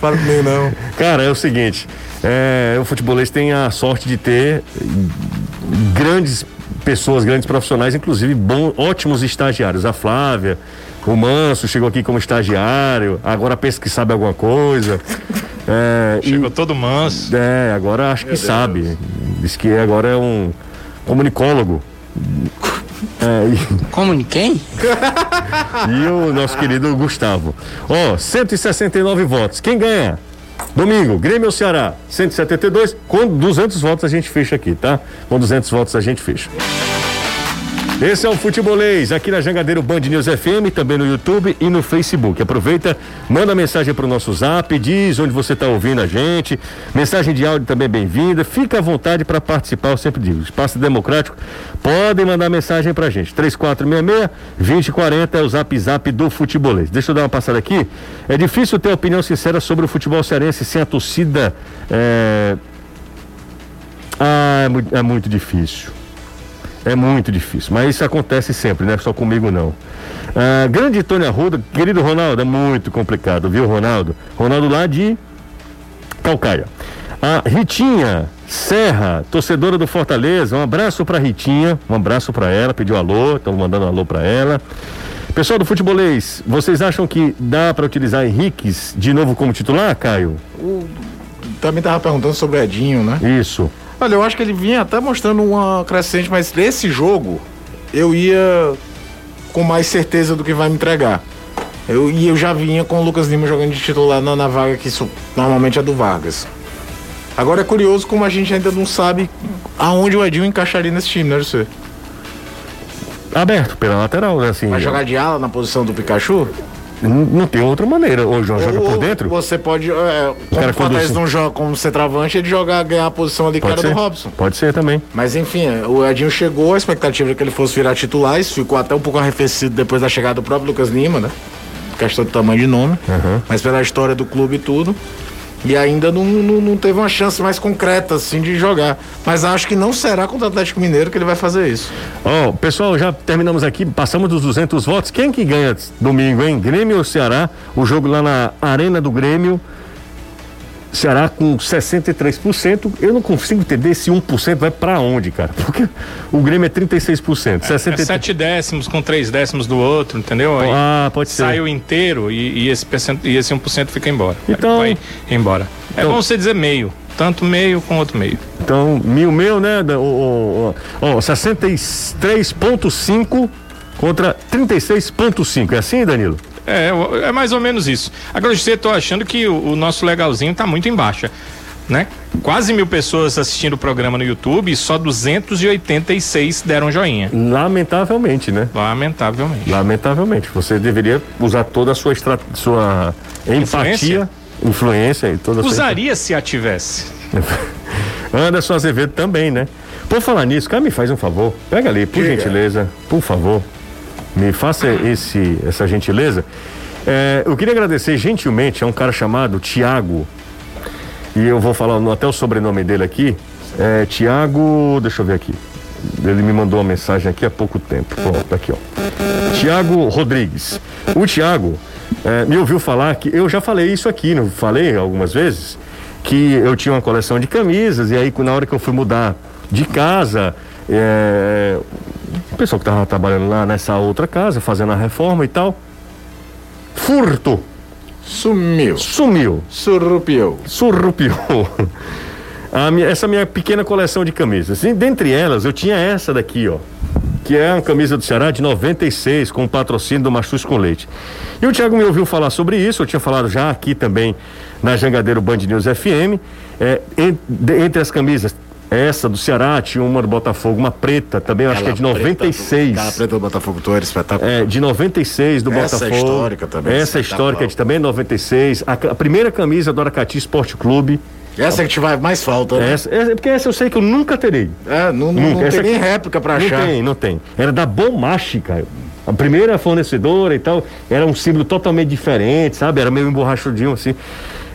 Fala comigo não. Cara, é o seguinte, é, o futebolês tem a sorte de ter grandes pessoas, grandes profissionais, inclusive bom, ótimos estagiários. A Flávia, o Manso chegou aqui como estagiário, agora pensa que sabe alguma coisa. É, e- Chegou todo manso. é, agora acho que sabe. Diz que agora é um comunicólogo. É, e- Comuniquem? E o nosso querido Gustavo. Ó, 169 votos. Quem ganha? Domingo, Grêmio ou Ceará? 172. Com 200 votos a gente fecha aqui, tá? Com 200 votos a gente fecha. Esse é o Futebolês, aqui na Jangadeiro Band News FM, também no YouTube e no Facebook. Aproveita, manda mensagem para o nosso zap, diz onde você está ouvindo a gente. Mensagem de áudio também bem-vinda. Fica à vontade para participar, eu sempre digo. Espaço democrático, podem mandar mensagem para a gente. 3466-2040 é o zap zap do Futebolês. Deixa eu dar uma passada aqui. É difícil ter opinião sincera sobre o futebol cearense sem a torcida. É... Ah, é muito, é muito difícil. É muito difícil, mas isso acontece sempre, não é só comigo não. Ah, grande Tony Arruda, querido Ronaldo, é muito complicado, viu, Ronaldo? Ronaldo lá de Calcaia. A Ritinha Serra, torcedora do Fortaleza, um abraço pra Ritinha, um abraço pra ela, pediu alô, estamos mandando alô pra ela. Pessoal do futebolês, vocês acham que dá pra utilizar Henriques de novo como titular, Caio? Também tava perguntando sobre o Edinho, né? Isso. Olha, eu acho que ele vinha até mostrando uma crescente, mas nesse jogo eu ia com mais certeza do que vai me entregar. Eu, e eu já vinha com o Lucas Lima jogando de titular na, na vaga que isso normalmente é do Vargas. Agora é curioso como a gente ainda não sabe aonde o Edinho encaixaria nesse time, né, José? Aberto pela lateral, né? Assim, Vai jogar de ala na posição do Pikachu? Não tem outra maneira. Ou joga joga por Ou dentro? Você pode. É, cara o conduz- não joga como centroavante, ele jogar, ganhar a posição ali Pode era ser. do Robson. Pode ser também. Mas enfim, o Edinho chegou, a expectativa era que ele fosse virar titular, isso ficou até um pouco arrefecido depois da chegada do próprio Lucas Lima, né? Questão de tamanho de nome, mas pela história do clube e tudo. E ainda não, não, não teve uma chance mais concreta, assim, de jogar. Mas acho que não será contra o Atlético Mineiro que ele vai fazer isso. Ó, pessoal, já terminamos aqui, passamos dos 200 votos. Quem que ganha domingo, hein? Grêmio ou Ceará? O jogo lá na Arena do Grêmio. Ceará com 63%. Eu não consigo entender esse 1% vai para onde, cara? Porque o Grêmio é 36%. É, 63... é 7 décimos com 3 décimos do outro, entendeu? Aí ah, pode ser. Sai o inteiro e, e, esse, e esse 1% fica embora. Então. Vai embora. É então... bom você dizer meio. Tanto meio com outro meio. Então, mil, meu, né? Ó, ó, ó 63,5 contra 36,5. É assim, Danilo? É, é mais ou menos isso. Agora, você tô achando que o, o nosso legalzinho tá muito em baixa. Né? Quase mil pessoas assistindo o programa no YouTube e só 286 deram joinha. Lamentavelmente, né? Lamentavelmente. Lamentavelmente. Você deveria usar toda a sua, estra... sua empatia, influência, influência e toda Usaria sua... se a tivesse. Anderson Azevedo também, né? Por falar nisso, cara, me faz um favor. Pega ali, por gentileza, por favor me faça esse, essa gentileza. É, eu queria agradecer gentilmente a um cara chamado Tiago, e eu vou falar até o sobrenome dele aqui. É, Tiago, deixa eu ver aqui. Ele me mandou uma mensagem aqui há pouco tempo. Pronto, tá aqui, ó. Tiago Rodrigues. O Tiago é, me ouviu falar que eu já falei isso aqui, não falei algumas vezes, que eu tinha uma coleção de camisas e aí na hora que eu fui mudar de casa, é, pessoal que estava trabalhando lá nessa outra casa, fazendo a reforma e tal. Furto. Sumiu. Sumiu. Surrupiou. Surrupiou. Minha, essa minha pequena coleção de camisas. E dentre elas, eu tinha essa daqui, ó. Que é uma camisa do Ceará de 96, com patrocínio do Machus com Leite. E o Thiago me ouviu falar sobre isso, eu tinha falado já aqui também na Jangadeiro Band News FM. É, entre as camisas essa do Ceará, tinha uma do Botafogo, uma preta também, acho que é de 96. Aquela preta do Botafogo, tu era espetáculo. É, de 96 do Essa Botafogo. Essa é histórica também. Essa é histórica de também 96. A, a primeira camisa do Aracati Esporte Clube. Essa é que te vai mais falta, né? Essa, é, porque essa eu sei que eu nunca terei. É, não, nunca. não, não tem nem réplica pra achar. Não tem, não tem. Era da Bomachi, cara. A primeira fornecedora e tal, era um símbolo totalmente diferente, sabe? Era meio emborrachudinho assim.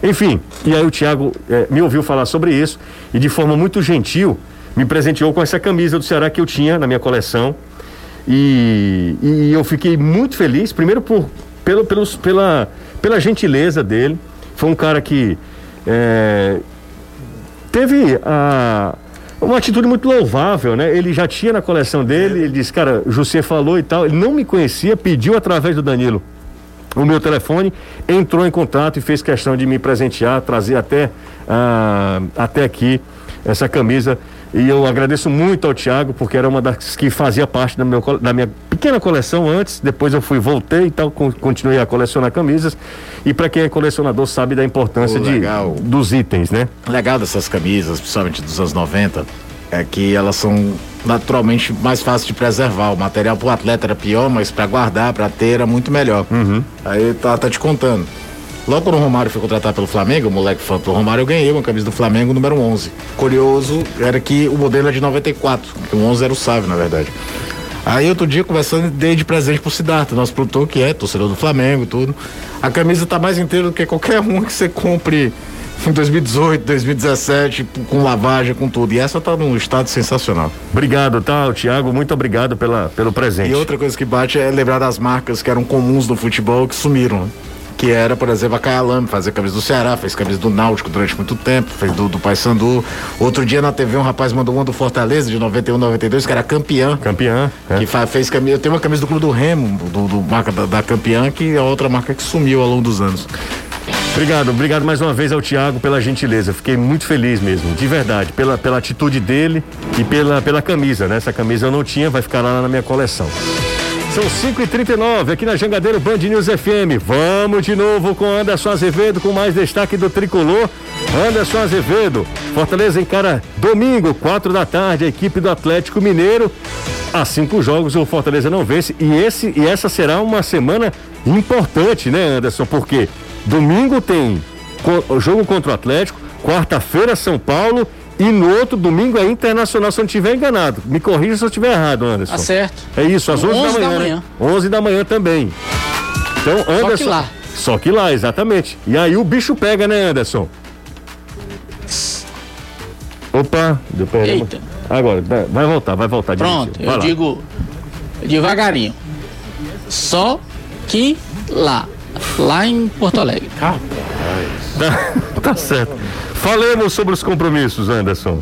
Enfim, e aí o Thiago é, me ouviu falar sobre isso e de forma muito gentil me presenteou com essa camisa do Ceará que eu tinha na minha coleção. E, e eu fiquei muito feliz, primeiro por, pelo, pelos, pela, pela gentileza dele. Foi um cara que é, teve a, uma atitude muito louvável, né? Ele já tinha na coleção dele, ele disse, cara, o José falou e tal, ele não me conhecia, pediu através do Danilo o meu telefone, entrou em contato e fez questão de me presentear, trazer até, ah, até aqui essa camisa. E eu agradeço muito ao Tiago, porque era uma das que fazia parte da, meu, da minha pequena coleção antes. Depois eu fui, voltei e tal, continuei a colecionar camisas. E para quem é colecionador sabe da importância de, dos itens, né? Legal dessas camisas, principalmente dos anos 90, é que elas são naturalmente mais fáceis de preservar. O material para o atleta era pior, mas para guardar, para ter, era muito melhor. Uhum. Aí tá, tá te contando. Logo quando o Romário foi contratado pelo Flamengo, o moleque fã pro Romário, eu ganhei uma camisa do Flamengo número 11. Curioso era que o modelo é de 94, que o 11 era o Sávio, na verdade. Aí outro dia, conversando, dei de presente pro Siddhartha, nosso produtor, que é torcedor do Flamengo tudo. A camisa tá mais inteira do que qualquer uma que você compre em 2018, 2017, com lavagem, com tudo. E essa tá num estado sensacional. Obrigado, tá, Tiago? Muito obrigado pela, pelo presente. E outra coisa que bate é lembrar das marcas que eram comuns no futebol que sumiram. Né? que era, por exemplo, a Caia fazer camisa do Ceará, fez camisa do Náutico durante muito tempo, fez do, do Paysandu. Outro dia na TV um rapaz mandou uma do Fortaleza, de 91, 92, que era campeã. Campeã. É. Que fez camisa. Eu tenho uma camisa do Clube do Remo, do, do marca da, da campeã, que é outra marca que sumiu ao longo dos anos. Obrigado, obrigado mais uma vez ao Tiago pela gentileza. Fiquei muito feliz mesmo, de verdade, pela, pela atitude dele e pela, pela camisa, né? Essa camisa eu não tinha, vai ficar lá na minha coleção. São 5h39 aqui na Jangadeiro Band News FM. Vamos de novo com Anderson Azevedo, com mais destaque do tricolor. Anderson Azevedo, Fortaleza encara domingo, 4 da tarde, a equipe do Atlético Mineiro. Há cinco jogos o Fortaleza não vence e, esse, e essa será uma semana importante, né, Anderson? Porque domingo tem o jogo contra o Atlético, quarta-feira São Paulo e no outro domingo é internacional, se eu não estiver enganado. Me corrija se eu estiver errado, Anderson. Tá certo. É isso, às 11, 11 da manhã. Da manhã. Né? 11 da manhã também. Então, Anderson. Só que lá. Só que lá, exatamente. E aí o bicho pega, né, Anderson? Opa, deu perdemos. Eita. Agora, vai voltar, vai voltar. Pronto, direitinho. Eu lá. digo devagarinho. Só que lá. Lá em Porto Alegre. Tá, certo. Falemos sobre os compromissos, Anderson.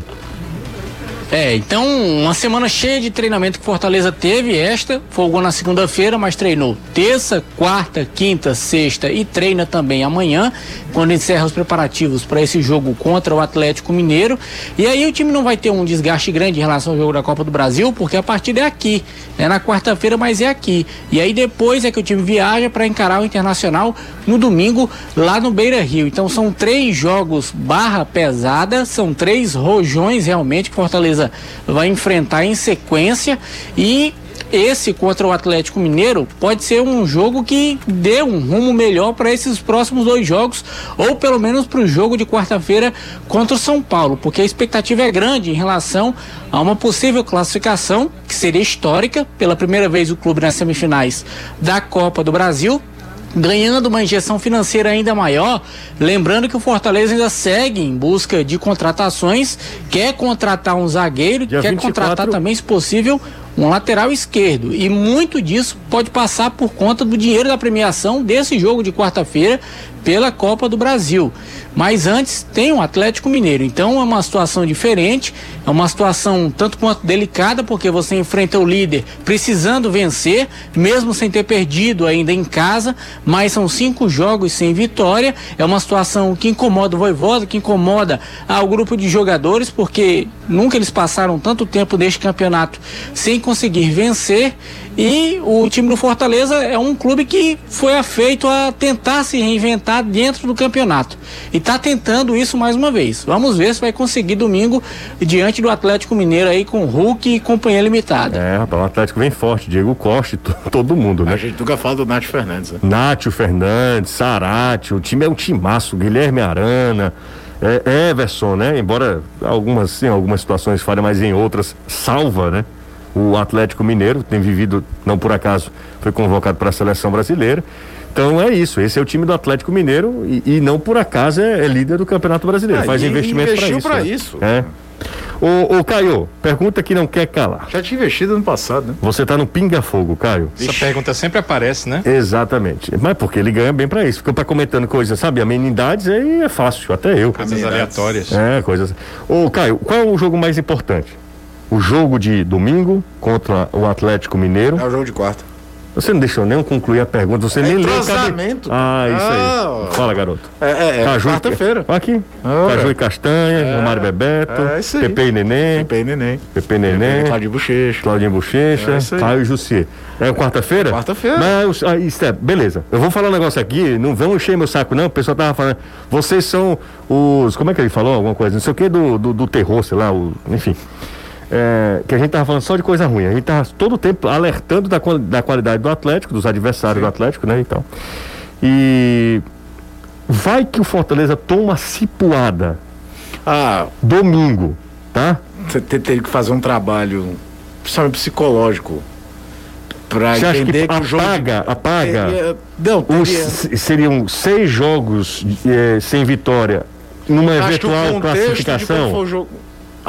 É, então, uma semana cheia de treinamento que Fortaleza teve, esta, folgou na segunda-feira, mas treinou terça, quarta, quinta, sexta e treina também amanhã, quando encerra os preparativos para esse jogo contra o Atlético Mineiro. E aí o time não vai ter um desgaste grande em relação ao jogo da Copa do Brasil, porque a partida é aqui, é na quarta-feira, mas é aqui. E aí depois é que o time viaja para encarar o Internacional no domingo lá no Beira Rio. Então são três jogos barra pesada, são três rojões realmente que Fortaleza vai enfrentar em sequência. E esse contra o Atlético Mineiro pode ser um jogo que dê um rumo melhor para esses próximos dois jogos, ou pelo menos para o jogo de quarta-feira contra o São Paulo, porque a expectativa é grande em relação a uma possível classificação, que seria histórica, pela primeira vez o clube nas semifinais da Copa do Brasil, ganhando uma injeção financeira ainda maior. Lembrando que o Fortaleza ainda segue em busca de contratações, quer contratar um zagueiro, Dia quer 24. contratar também, se possível, um lateral esquerdo. E muito disso pode passar por conta do dinheiro da premiação desse jogo de quarta-feira pela Copa do Brasil. Mas antes tem o Atlético Mineiro. Então é uma situação diferente, é uma situação tanto quanto delicada, porque você enfrenta o líder precisando vencer, mesmo sem ter perdido ainda em casa, mas são cinco jogos sem vitória. É uma situação que incomoda o Voivoda, que incomoda ao grupo de jogadores, porque nunca eles passaram tanto tempo neste campeonato sem conseguir vencer. E o time do Fortaleza é um clube que foi afeito a tentar se reinventar dentro do campeonato. E está tentando isso mais uma vez. Vamos ver se vai conseguir domingo diante do Atlético Mineiro aí com Hulk e companhia limitada. É, rapaz, o Atlético vem forte, Diego Costa, e to- todo mundo, A né? gente nunca fala do Nath Fernandes, né? Nátio Fernandes, Sarati, o time é um timaço, Guilherme Arana, é, Everson, né? Embora algumas, em algumas situações falha, mas em outras salva, né? O Atlético Mineiro tem vivido, não por acaso, foi convocado para a seleção brasileira. Então é isso, esse é o time do Atlético Mineiro e, e não por acaso é, é líder do Campeonato Brasileiro. Ah, Faz investimento para isso. pra né? isso. É. Ô, ô, Caio, pergunta que não quer calar. Já tinha investido ano passado, né? Você tá no pinga-fogo, Caio? Essa pergunta sempre aparece, né? Exatamente. Mas porque ele ganha bem pra isso. Fica pra comentando coisas, sabe? Amenidades aí é fácil, até eu. Coisas aleatórias. É, coisas. Ô, Caio, qual é o jogo mais importante? O jogo de domingo contra o Atlético Mineiro. É o jogo de quarta. Você não deixou nem eu concluir a pergunta, você É nem leu. entrosamento. Ah, isso Ah, aí. Fala, garoto. É, é, é quarta-feira. Aqui. Ah, Caju é. e Castanha, Romário Bebeto, é isso aí. Pepe e Neném, Pepe e Neném. Pepe e Neném, Claudio Bochecha. Claudinho Bochecha, É isso aí. Caio e Jussier. É quarta-feira? Quarta-feira. Mas, ah, isso é, beleza. Eu vou falar um negócio aqui, não vão encher meu saco, não. O pessoal tava falando. Vocês são os. Como é que ele falou? Alguma coisa? Não sei o que do, do, do terror, sei lá, o, enfim. É, que a gente tava falando só de coisa ruim. A gente tava todo o tempo alertando da, da qualidade do Atlético, dos adversários do Atlético, né? Então. E. Vai que o Fortaleza toma cipuada Ah, domingo, tá? você te- teria que fazer um trabalho, principalmente psicológico, acha entender que que, o jogo. apaga, apaga? Teria- Não, Os, teria- se- seriam seis jogos eh, sem vitória numa Acho que eventual classificação?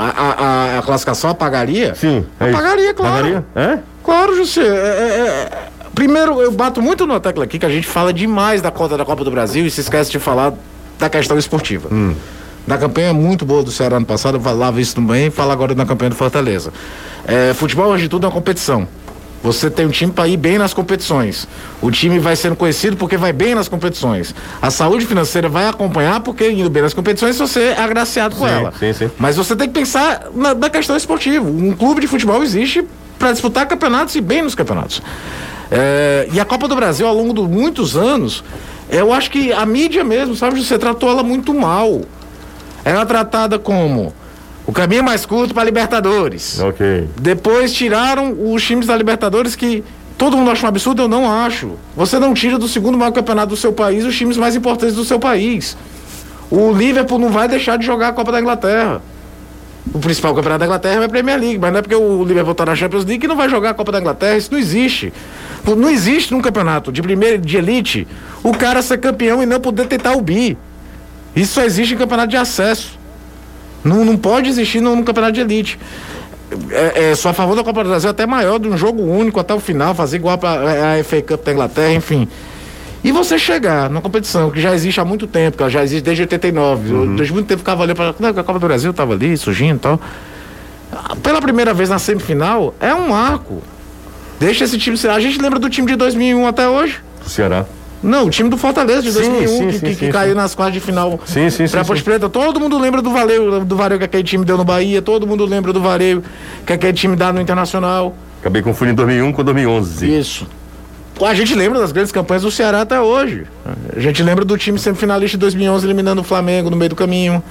A, a, a, classificação apagaria? Sim, é isso. Apagaria, claro. Apagaria? É? Claro, José. É, é, é, Primeiro, eu bato muito na tecla aqui que a gente fala demais da conta da Copa do Brasil e se esquece de falar da questão esportiva. Hum. Da campanha muito boa do Ceará ano passado, eu falava isso também falo agora na campanha do Fortaleza. É, futebol, antes de tudo, é uma competição. Você tem um time para ir bem nas competições. O time vai sendo conhecido porque vai bem nas competições. A saúde financeira vai acompanhar porque indo bem nas competições você é agraciado com Sim, ela. sim, sim. Mas você tem que pensar na, na questão esportiva. Um clube de futebol existe para disputar campeonatos e bem nos campeonatos. É, e a Copa do Brasil, ao longo de muitos anos, eu acho que a mídia mesmo, sabe, você tratou ela muito mal. Ela é tratada como o caminho mais curto para Libertadores. Ok. Depois tiraram os times da Libertadores que todo mundo acha um absurdo, eu não acho. Você não tira do segundo maior campeonato do seu país os times mais importantes do seu país. O Liverpool não vai deixar de jogar a Copa da Inglaterra. O principal campeonato da Inglaterra é a Premier League, mas não é porque o Liverpool está na Champions League que não vai jogar a Copa da Inglaterra, isso não existe. Não existe num campeonato de primeira de elite o cara ser campeão e não poder tentar o bi. Isso só existe em campeonato de acesso. Não, não pode existir no, no campeonato de elite. É, é, sou a favor da Copa do Brasil até maior, de um jogo único até o final, fazer igual a, a FA Cup da Inglaterra, enfim. E você chegar numa competição que já existe há muito tempo, que ela já existe desde 89, uhum. desde muito tempo ficava ali para a Copa do Brasil estava ali, surgindo e tal. Pela primeira vez na semifinal, é um marco. Deixa esse time. A gente lembra do time de 2001 até hoje? Ceará. Não, o time do Fortaleza de 2001, sim, sim, que, sim, que caiu nas quartas de final sim, sim, pra Ponte Preta. Todo mundo lembra do Vareio, do Vareio que aquele time deu no Bahia, todo mundo lembra do Vareio que aquele time dá no Internacional. Acabei confundindo 2001 com 2011. Isso. A gente lembra das grandes campanhas do Ceará até hoje. A gente lembra do time semifinalista de 2011 eliminando o Flamengo no meio do caminho.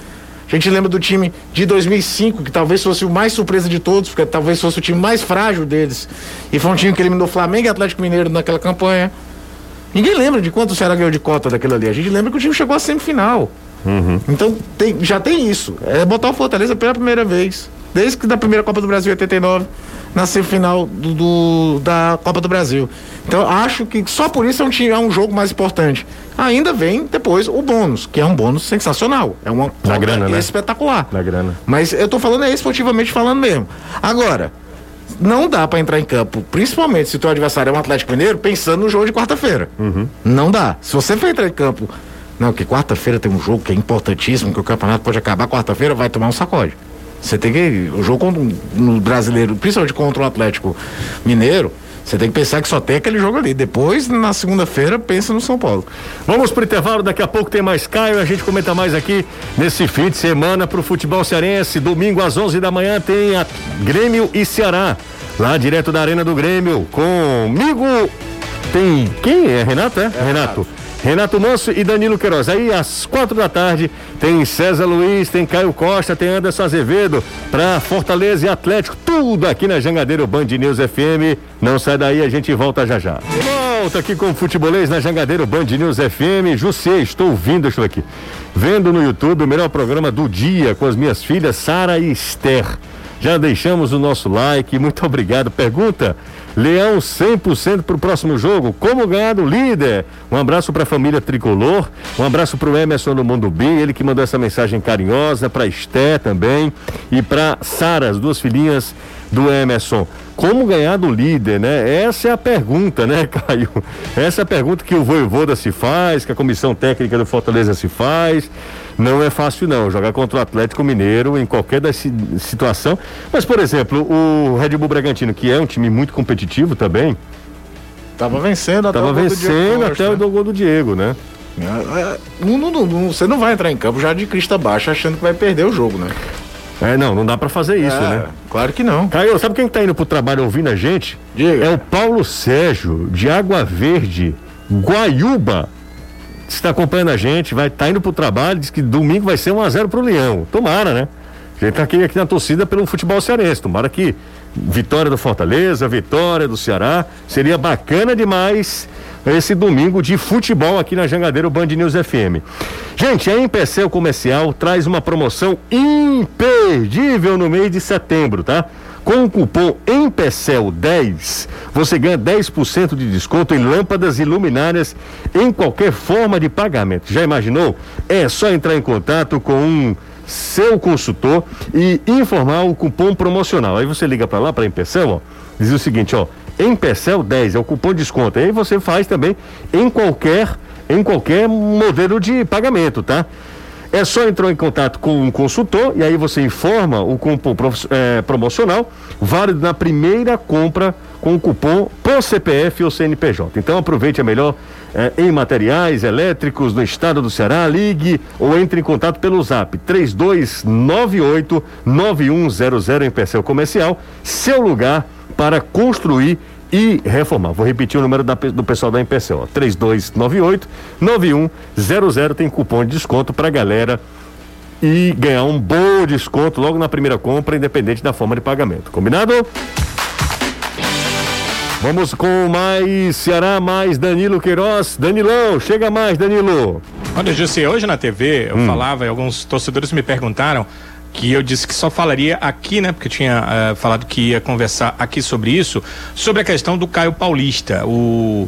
A gente lembra do time de 2005, que talvez fosse o mais surpresa de todos, porque talvez fosse o time mais frágil deles. E foi um time que eliminou Flamengo e Atlético Mineiro naquela campanha. Ninguém lembra de quanto o Ceará ganhou de cota daquilo ali. A gente lembra que o time chegou à semifinal. Uhum. Então tem, já tem isso. É botar o Fortaleza pela primeira vez. Desde que da primeira Copa do Brasil 89 na semifinal do, do, da Copa do Brasil. Então acho que só por isso é um, time, é um jogo mais importante. Ainda vem depois o bônus, que é um bônus sensacional. É uma Na grana, né? espetacular. Na grana. Mas eu tô falando é esportivamente falando mesmo. Agora, não dá para entrar em campo, principalmente se o teu adversário é um Atlético Mineiro, pensando no jogo de quarta-feira. Uhum. Não dá. Se você for entrar em campo, não, que quarta-feira tem um jogo que é importantíssimo, que o campeonato pode acabar quarta-feira, vai tomar um sacode. Você tem que. O jogo contra, no brasileiro, principalmente contra o Atlético Mineiro, você tem que pensar que só tem aquele jogo ali. Depois, na segunda-feira, pensa no São Paulo. Vamos pro intervalo, daqui a pouco tem mais Caio. A gente comenta mais aqui nesse fim de semana pro futebol cearense. Domingo às 11 da manhã tem a Grêmio e Ceará. Lá direto da Arena do Grêmio. Comigo tem. Quem é? Renato? É? é Renato. Renato. Renato Manso e Danilo Queiroz. Aí às quatro da tarde tem César Luiz, tem Caio Costa, tem Anderson Azevedo para Fortaleza e Atlético. Tudo aqui na Jangadeiro Band News FM. Não sai daí, a gente volta já já. Volta aqui com o Futebolês na Jangadeiro Band News FM. Jussê, estou ouvindo, estou aqui. Vendo no YouTube o melhor programa do dia com as minhas filhas Sara e Esther. Já deixamos o nosso like, muito obrigado. Pergunta: Leão 100% para o próximo jogo. Como ganhar do líder? Um abraço para a família tricolor. Um abraço para o Emerson do Mundo B, ele que mandou essa mensagem carinhosa. Para Esté também. E para Sara, as duas filhinhas do Emerson. Como ganhar do líder, né? Essa é a pergunta, né, Caio? Essa é a pergunta que o Voivoda se faz, que a comissão técnica do Fortaleza se faz. Não é fácil não, jogar contra o Atlético Mineiro em qualquer situação. Mas, por exemplo, o Red Bull Bragantino, que é um time muito competitivo também. Tava vencendo até Tava o gol vencendo do até o gol do Diego, né? É, é, não, não, não, você não vai entrar em campo já de crista baixa achando que vai perder o jogo, né? É, não, não dá para fazer isso, é, né? Claro que não. Caio, sabe quem tá indo pro trabalho ouvindo a gente? Diga. É o Paulo Sérgio, de Água Verde, Guaiúba. Está acompanhando a gente, vai tá indo pro trabalho, diz que domingo vai ser 1 a 0 pro Leão. Tomara, né? A gente tá aqui, aqui na torcida pelo futebol cearense. Tomara que vitória do Fortaleza, vitória do Ceará. Seria bacana demais esse domingo de futebol aqui na Jangadeiro Band News FM. Gente, a Empecel Comercial traz uma promoção imperdível no mês de setembro, tá? Com o cupom EMPECEL10, você ganha 10% de desconto em lâmpadas e luminárias em qualquer forma de pagamento. Já imaginou? É só entrar em contato com um seu consultor e informar o cupom promocional. Aí você liga para lá, para a Empecel, ó, diz o seguinte, ó, Empecel 10 é o cupom de desconto. Aí você faz também em qualquer em qualquer modelo de pagamento, tá? É só entrar em contato com um consultor e aí você informa o cupom é, promocional, válido na primeira compra com o cupom por CPF ou CNPJ. Então aproveite a melhor é, em materiais elétricos no estado do Ceará, ligue ou entre em contato pelo zap 3298 9100 em Percel Comercial, seu lugar para construir e reformar. Vou repetir o número da, do pessoal da MPC, 3298 9100 tem cupom de desconto para galera e ganhar um bom desconto logo na primeira compra, independente da forma de pagamento. Combinado? Vamos com mais Ceará, mais Danilo Queiroz. Danilão, chega mais, Danilo. Olha, José, hoje na TV eu hum. falava e alguns torcedores me perguntaram que eu disse que só falaria aqui, né? Porque eu tinha uh, falado que ia conversar aqui sobre isso, sobre a questão do Caio Paulista. O,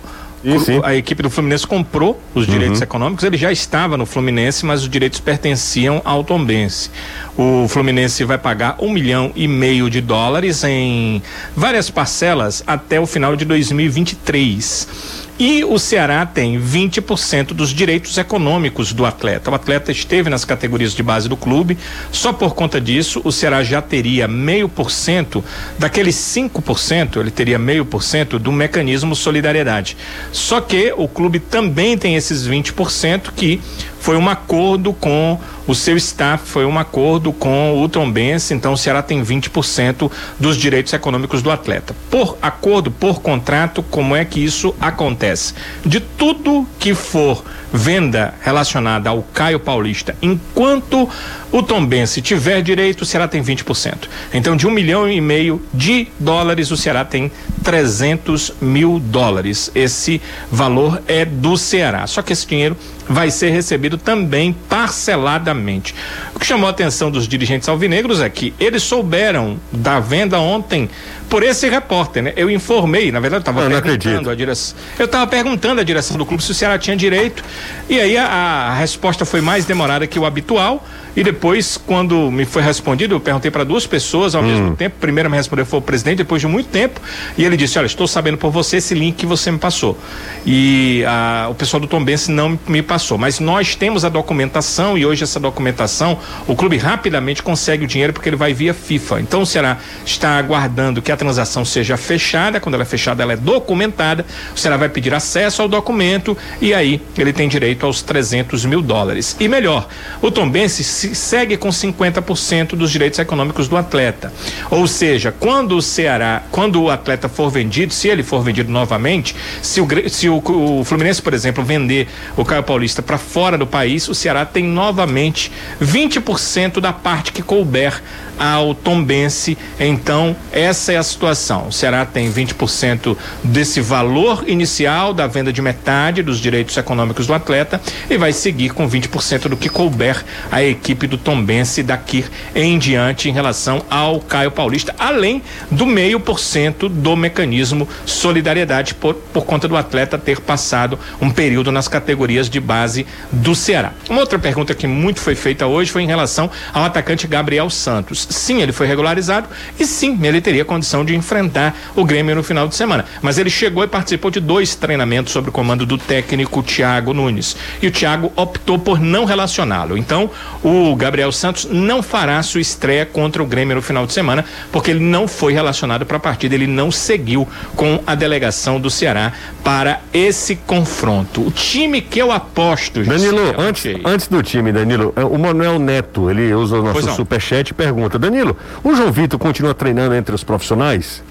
a equipe do Fluminense comprou os direitos uhum. econômicos, ele já estava no Fluminense, mas os direitos pertenciam ao Tombense. O Fluminense vai pagar um milhão e meio de dólares em várias parcelas até o final de 2023. E o Ceará tem 20% dos direitos econômicos do atleta. O atleta esteve nas categorias de base do clube. Só por conta disso, o Ceará já teria meio por cento daqueles 5%, ele teria meio por cento do mecanismo solidariedade. Só que o clube também tem esses 20% que foi um acordo com o seu staff, foi um acordo com o Tombense, então o Ceará tem 20% dos direitos econômicos do atleta. Por acordo, por contrato, como é que isso acontece? De tudo que for venda relacionada ao Caio Paulista, enquanto o Tombense tiver direito, o Ceará tem 20%. Então, de um milhão e meio de dólares, o Ceará tem 300 mil dólares. Esse valor é do Ceará. Só que esse dinheiro vai ser recebido também parceladamente. O que chamou a atenção dos dirigentes alvinegros é que eles souberam da venda ontem por esse repórter, né? Eu informei, na verdade, eu estava perguntando a direção. Eu estava perguntando à direção do clube se o Ceará tinha direito. E aí a, a resposta foi mais demorada que o habitual. E depois, quando me foi respondido, eu perguntei para duas pessoas ao hum. mesmo tempo. Primeiro me respondeu foi o presidente, depois de muito tempo. E ele disse: Olha, estou sabendo por você esse link que você me passou. E a, o pessoal do Tombense não me passou. Mas nós temos a documentação e hoje essa documentação, o clube rapidamente consegue o dinheiro porque ele vai via FIFA. Então o Ceará está aguardando que a transação seja fechada. Quando ela é fechada, ela é documentada. O Ceará vai pedir acesso ao documento e aí ele tem direito aos 300 mil dólares. E melhor, o Tombense segue com 50% dos direitos econômicos do atleta. Ou seja, quando o Ceará, quando o atleta for vendido, se ele for vendido novamente, se o, se o, o Fluminense, por exemplo, vender o Caio Paulista para fora do país, o Ceará tem novamente 20% da parte que couber ao Tombense. Então, essa é a situação. O Ceará tem 20% desse valor inicial da venda de metade dos direitos econômicos do atleta e vai seguir com 20% do que couber a equipe do Tombense daqui em diante em relação ao Caio Paulista, além do meio por cento do mecanismo solidariedade por, por conta do atleta ter passado um período nas categorias de base do Ceará. Uma outra pergunta que muito foi feita hoje foi em relação ao atacante Gabriel Santos sim, ele foi regularizado e sim, ele teria condição de enfrentar o Grêmio no final de semana. Mas ele chegou e participou de dois treinamentos sob o comando do técnico Thiago Nunes. E o Thiago optou por não relacioná-lo. Então, o Gabriel Santos não fará sua estreia contra o Grêmio no final de semana, porque ele não foi relacionado para a partida, ele não seguiu com a delegação do Ceará para esse confronto. O time que eu aposto. Danilo, antes, antes do time, Danilo, é, o Manuel Neto, ele usa o nosso superchat e pergunta: Danilo, o João Vitor continua treinando entre os profissionais?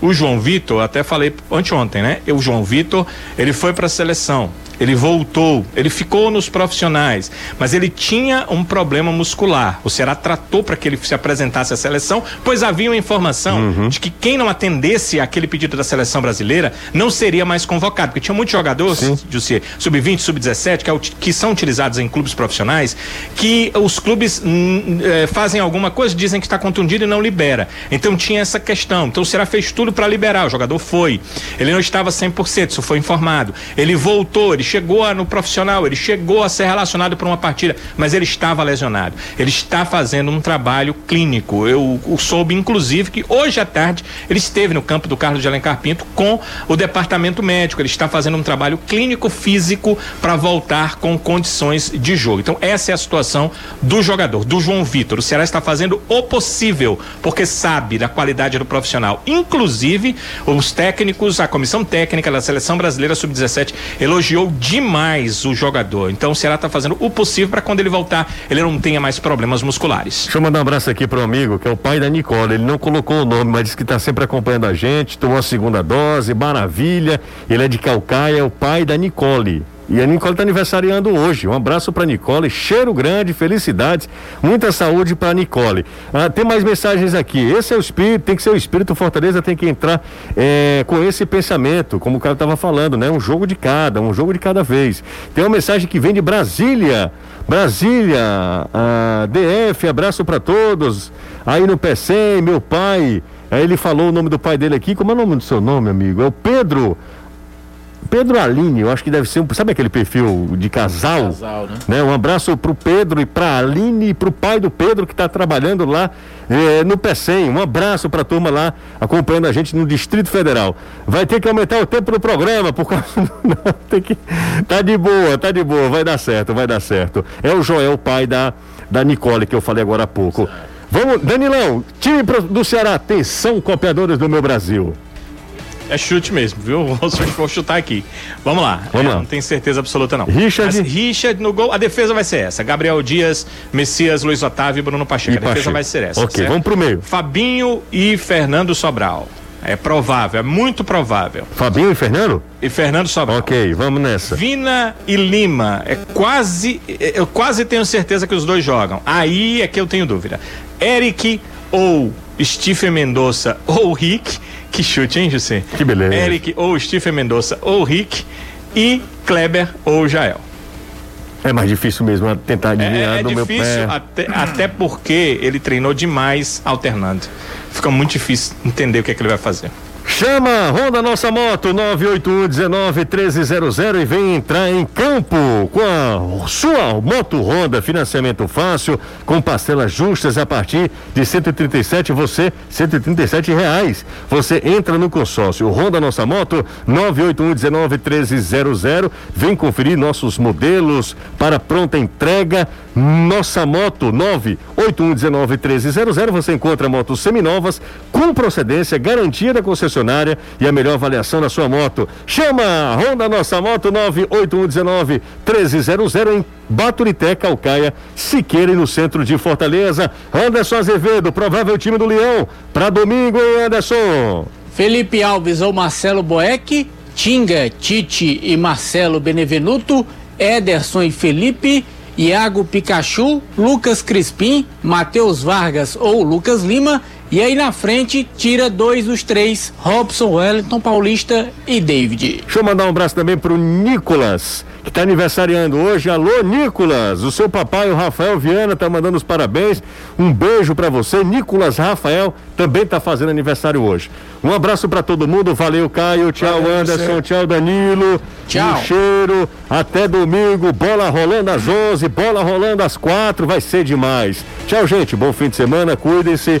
O João Vitor, até falei anteontem, né? O João Vitor, ele foi para a seleção ele voltou, ele ficou nos profissionais, mas ele tinha um problema muscular. O Ceará tratou para que ele se apresentasse à seleção, pois havia uma informação uhum. de que quem não atendesse aquele pedido da seleção brasileira não seria mais convocado, porque tinha muitos jogadores, sub-20, sub-17, que, é, que, são utilizados em clubes profissionais, que os clubes é, fazem alguma coisa, dizem que está contundido e não libera. Então tinha essa questão. Então o Ceará fez tudo para liberar, o jogador foi. Ele não estava 100%, isso foi informado. Ele voltou, ele chegou no profissional, ele chegou a ser relacionado para uma partida, mas ele estava lesionado. Ele está fazendo um trabalho clínico. Eu, soube, inclusive, que hoje à tarde ele esteve no campo do Carlos de Alencar Pinto com o departamento médico. Ele está fazendo um trabalho clínico físico para voltar com condições de jogo. Então, essa é a situação do jogador, do João Vitor. O Ceará está fazendo o possível, porque sabe da qualidade do profissional. Inclusive, os técnicos, a comissão técnica da seleção brasileira sub-17 elogiou demais o jogador. Então o Ceará está fazendo o possível para quando ele voltar, ele não tenha mais problemas musculares. Deixa eu mandar um abraço aqui pro amigo, que é o pai da Nicole. Ele não colocou o nome, mas disse que está sempre acompanhando a gente, tomou a segunda dose, maravilha. Ele é de Calcaia, é o pai da Nicole. E a Nicole está aniversariando hoje. Um abraço para Nicole, cheiro grande, felicidades, muita saúde para Nicole. Ah, tem mais mensagens aqui. Esse é o espírito, tem que ser o espírito Fortaleza, tem que entrar é, com esse pensamento, como o cara estava falando, né? Um jogo de cada, um jogo de cada vez. Tem uma mensagem que vem de Brasília. Brasília, DF, abraço para todos. Aí no PC, meu pai. Aí ele falou o nome do pai dele aqui. Como é o nome do seu nome, amigo? É o Pedro. Pedro Aline, eu acho que deve ser um. Sabe aquele perfil de casal? Casal, né? né? Um abraço pro Pedro e pra Aline e pro pai do Pedro que está trabalhando lá eh, no PECEM. Um abraço pra turma lá acompanhando a gente no Distrito Federal. Vai ter que aumentar o tempo do programa, por causa. Não, tem que. Tá de boa, tá de boa, vai dar certo, vai dar certo. É o Joel, pai da, da Nicole, que eu falei agora há pouco. Vamos, Danilão, time do Ceará, atenção, copiadores do meu Brasil. É chute mesmo, viu? Vou, chutar aqui. Vamos lá. Vamos É, lá. Não tenho certeza absoluta, não. Richard. Mas Richard no gol. A defesa vai ser essa. Gabriel Dias, Messias, Luiz Otávio e Bruno Pacheco. E a defesa Pacheco. vai ser essa. Ok, certo? vamos pro meio. Fabinho e Fernando Sobral. É provável, é muito provável. Fabinho e Fernando? E Fernando Sobral. Ok, vamos nessa. Vina e Lima, é quase, é- eu quase tenho certeza que os dois jogam. Aí é que eu tenho dúvida. Eric ou Stephen Mendonça ou Rick, que chute, hein, José? Que beleza. Eric ou Stephen Mendonça ou Rick e Kleber ou Jael. É mais difícil mesmo é tentar adivinhar É, é do meu difícil, pé. até, até porque ele treinou demais alternando. Fica muito difícil entender o que, é que ele vai fazer. Chama, Honda Nossa Moto 981191300 e vem entrar em campo com a sua moto Honda, financiamento fácil, com parcelas justas a partir de 137 você 137 reais. Você entra no consórcio Honda Nossa Moto 981191300. Vem conferir nossos modelos para pronta entrega. Nossa Moto 981191300. Você encontra motos seminovas com procedência, garantia da concessionária e a melhor avaliação da sua moto. Chama Honda Nossa Moto 981191300 em Baturité, Calcaia, Siqueira e no centro de Fortaleza. Anderson Azevedo, provável time do Leão. Para domingo, Anderson? Felipe Alves ou Marcelo Boeck, Tinga, Tite e Marcelo Benevenuto, Ederson e Felipe, Iago Pikachu, Lucas Crispim, Matheus Vargas ou Lucas Lima, e aí na frente tira dois dos três, Robson Wellington Paulista e David. Deixa eu mandar um abraço também pro Nicolas, que está aniversariando hoje. Alô, Nicolas! O seu papai, o Rafael Viana, tá mandando os parabéns. Um beijo para você. Nicolas Rafael também tá fazendo aniversário hoje. Um abraço para todo mundo. Valeu, Caio. Tchau, Valeu, Anderson. você. Tchau, Danilo. Tchau. Um cheiro. Até domingo. Bola rolando às 11, bola rolando às 4. Vai ser demais. Tchau, gente. Bom fim de semana. Cuidem-se.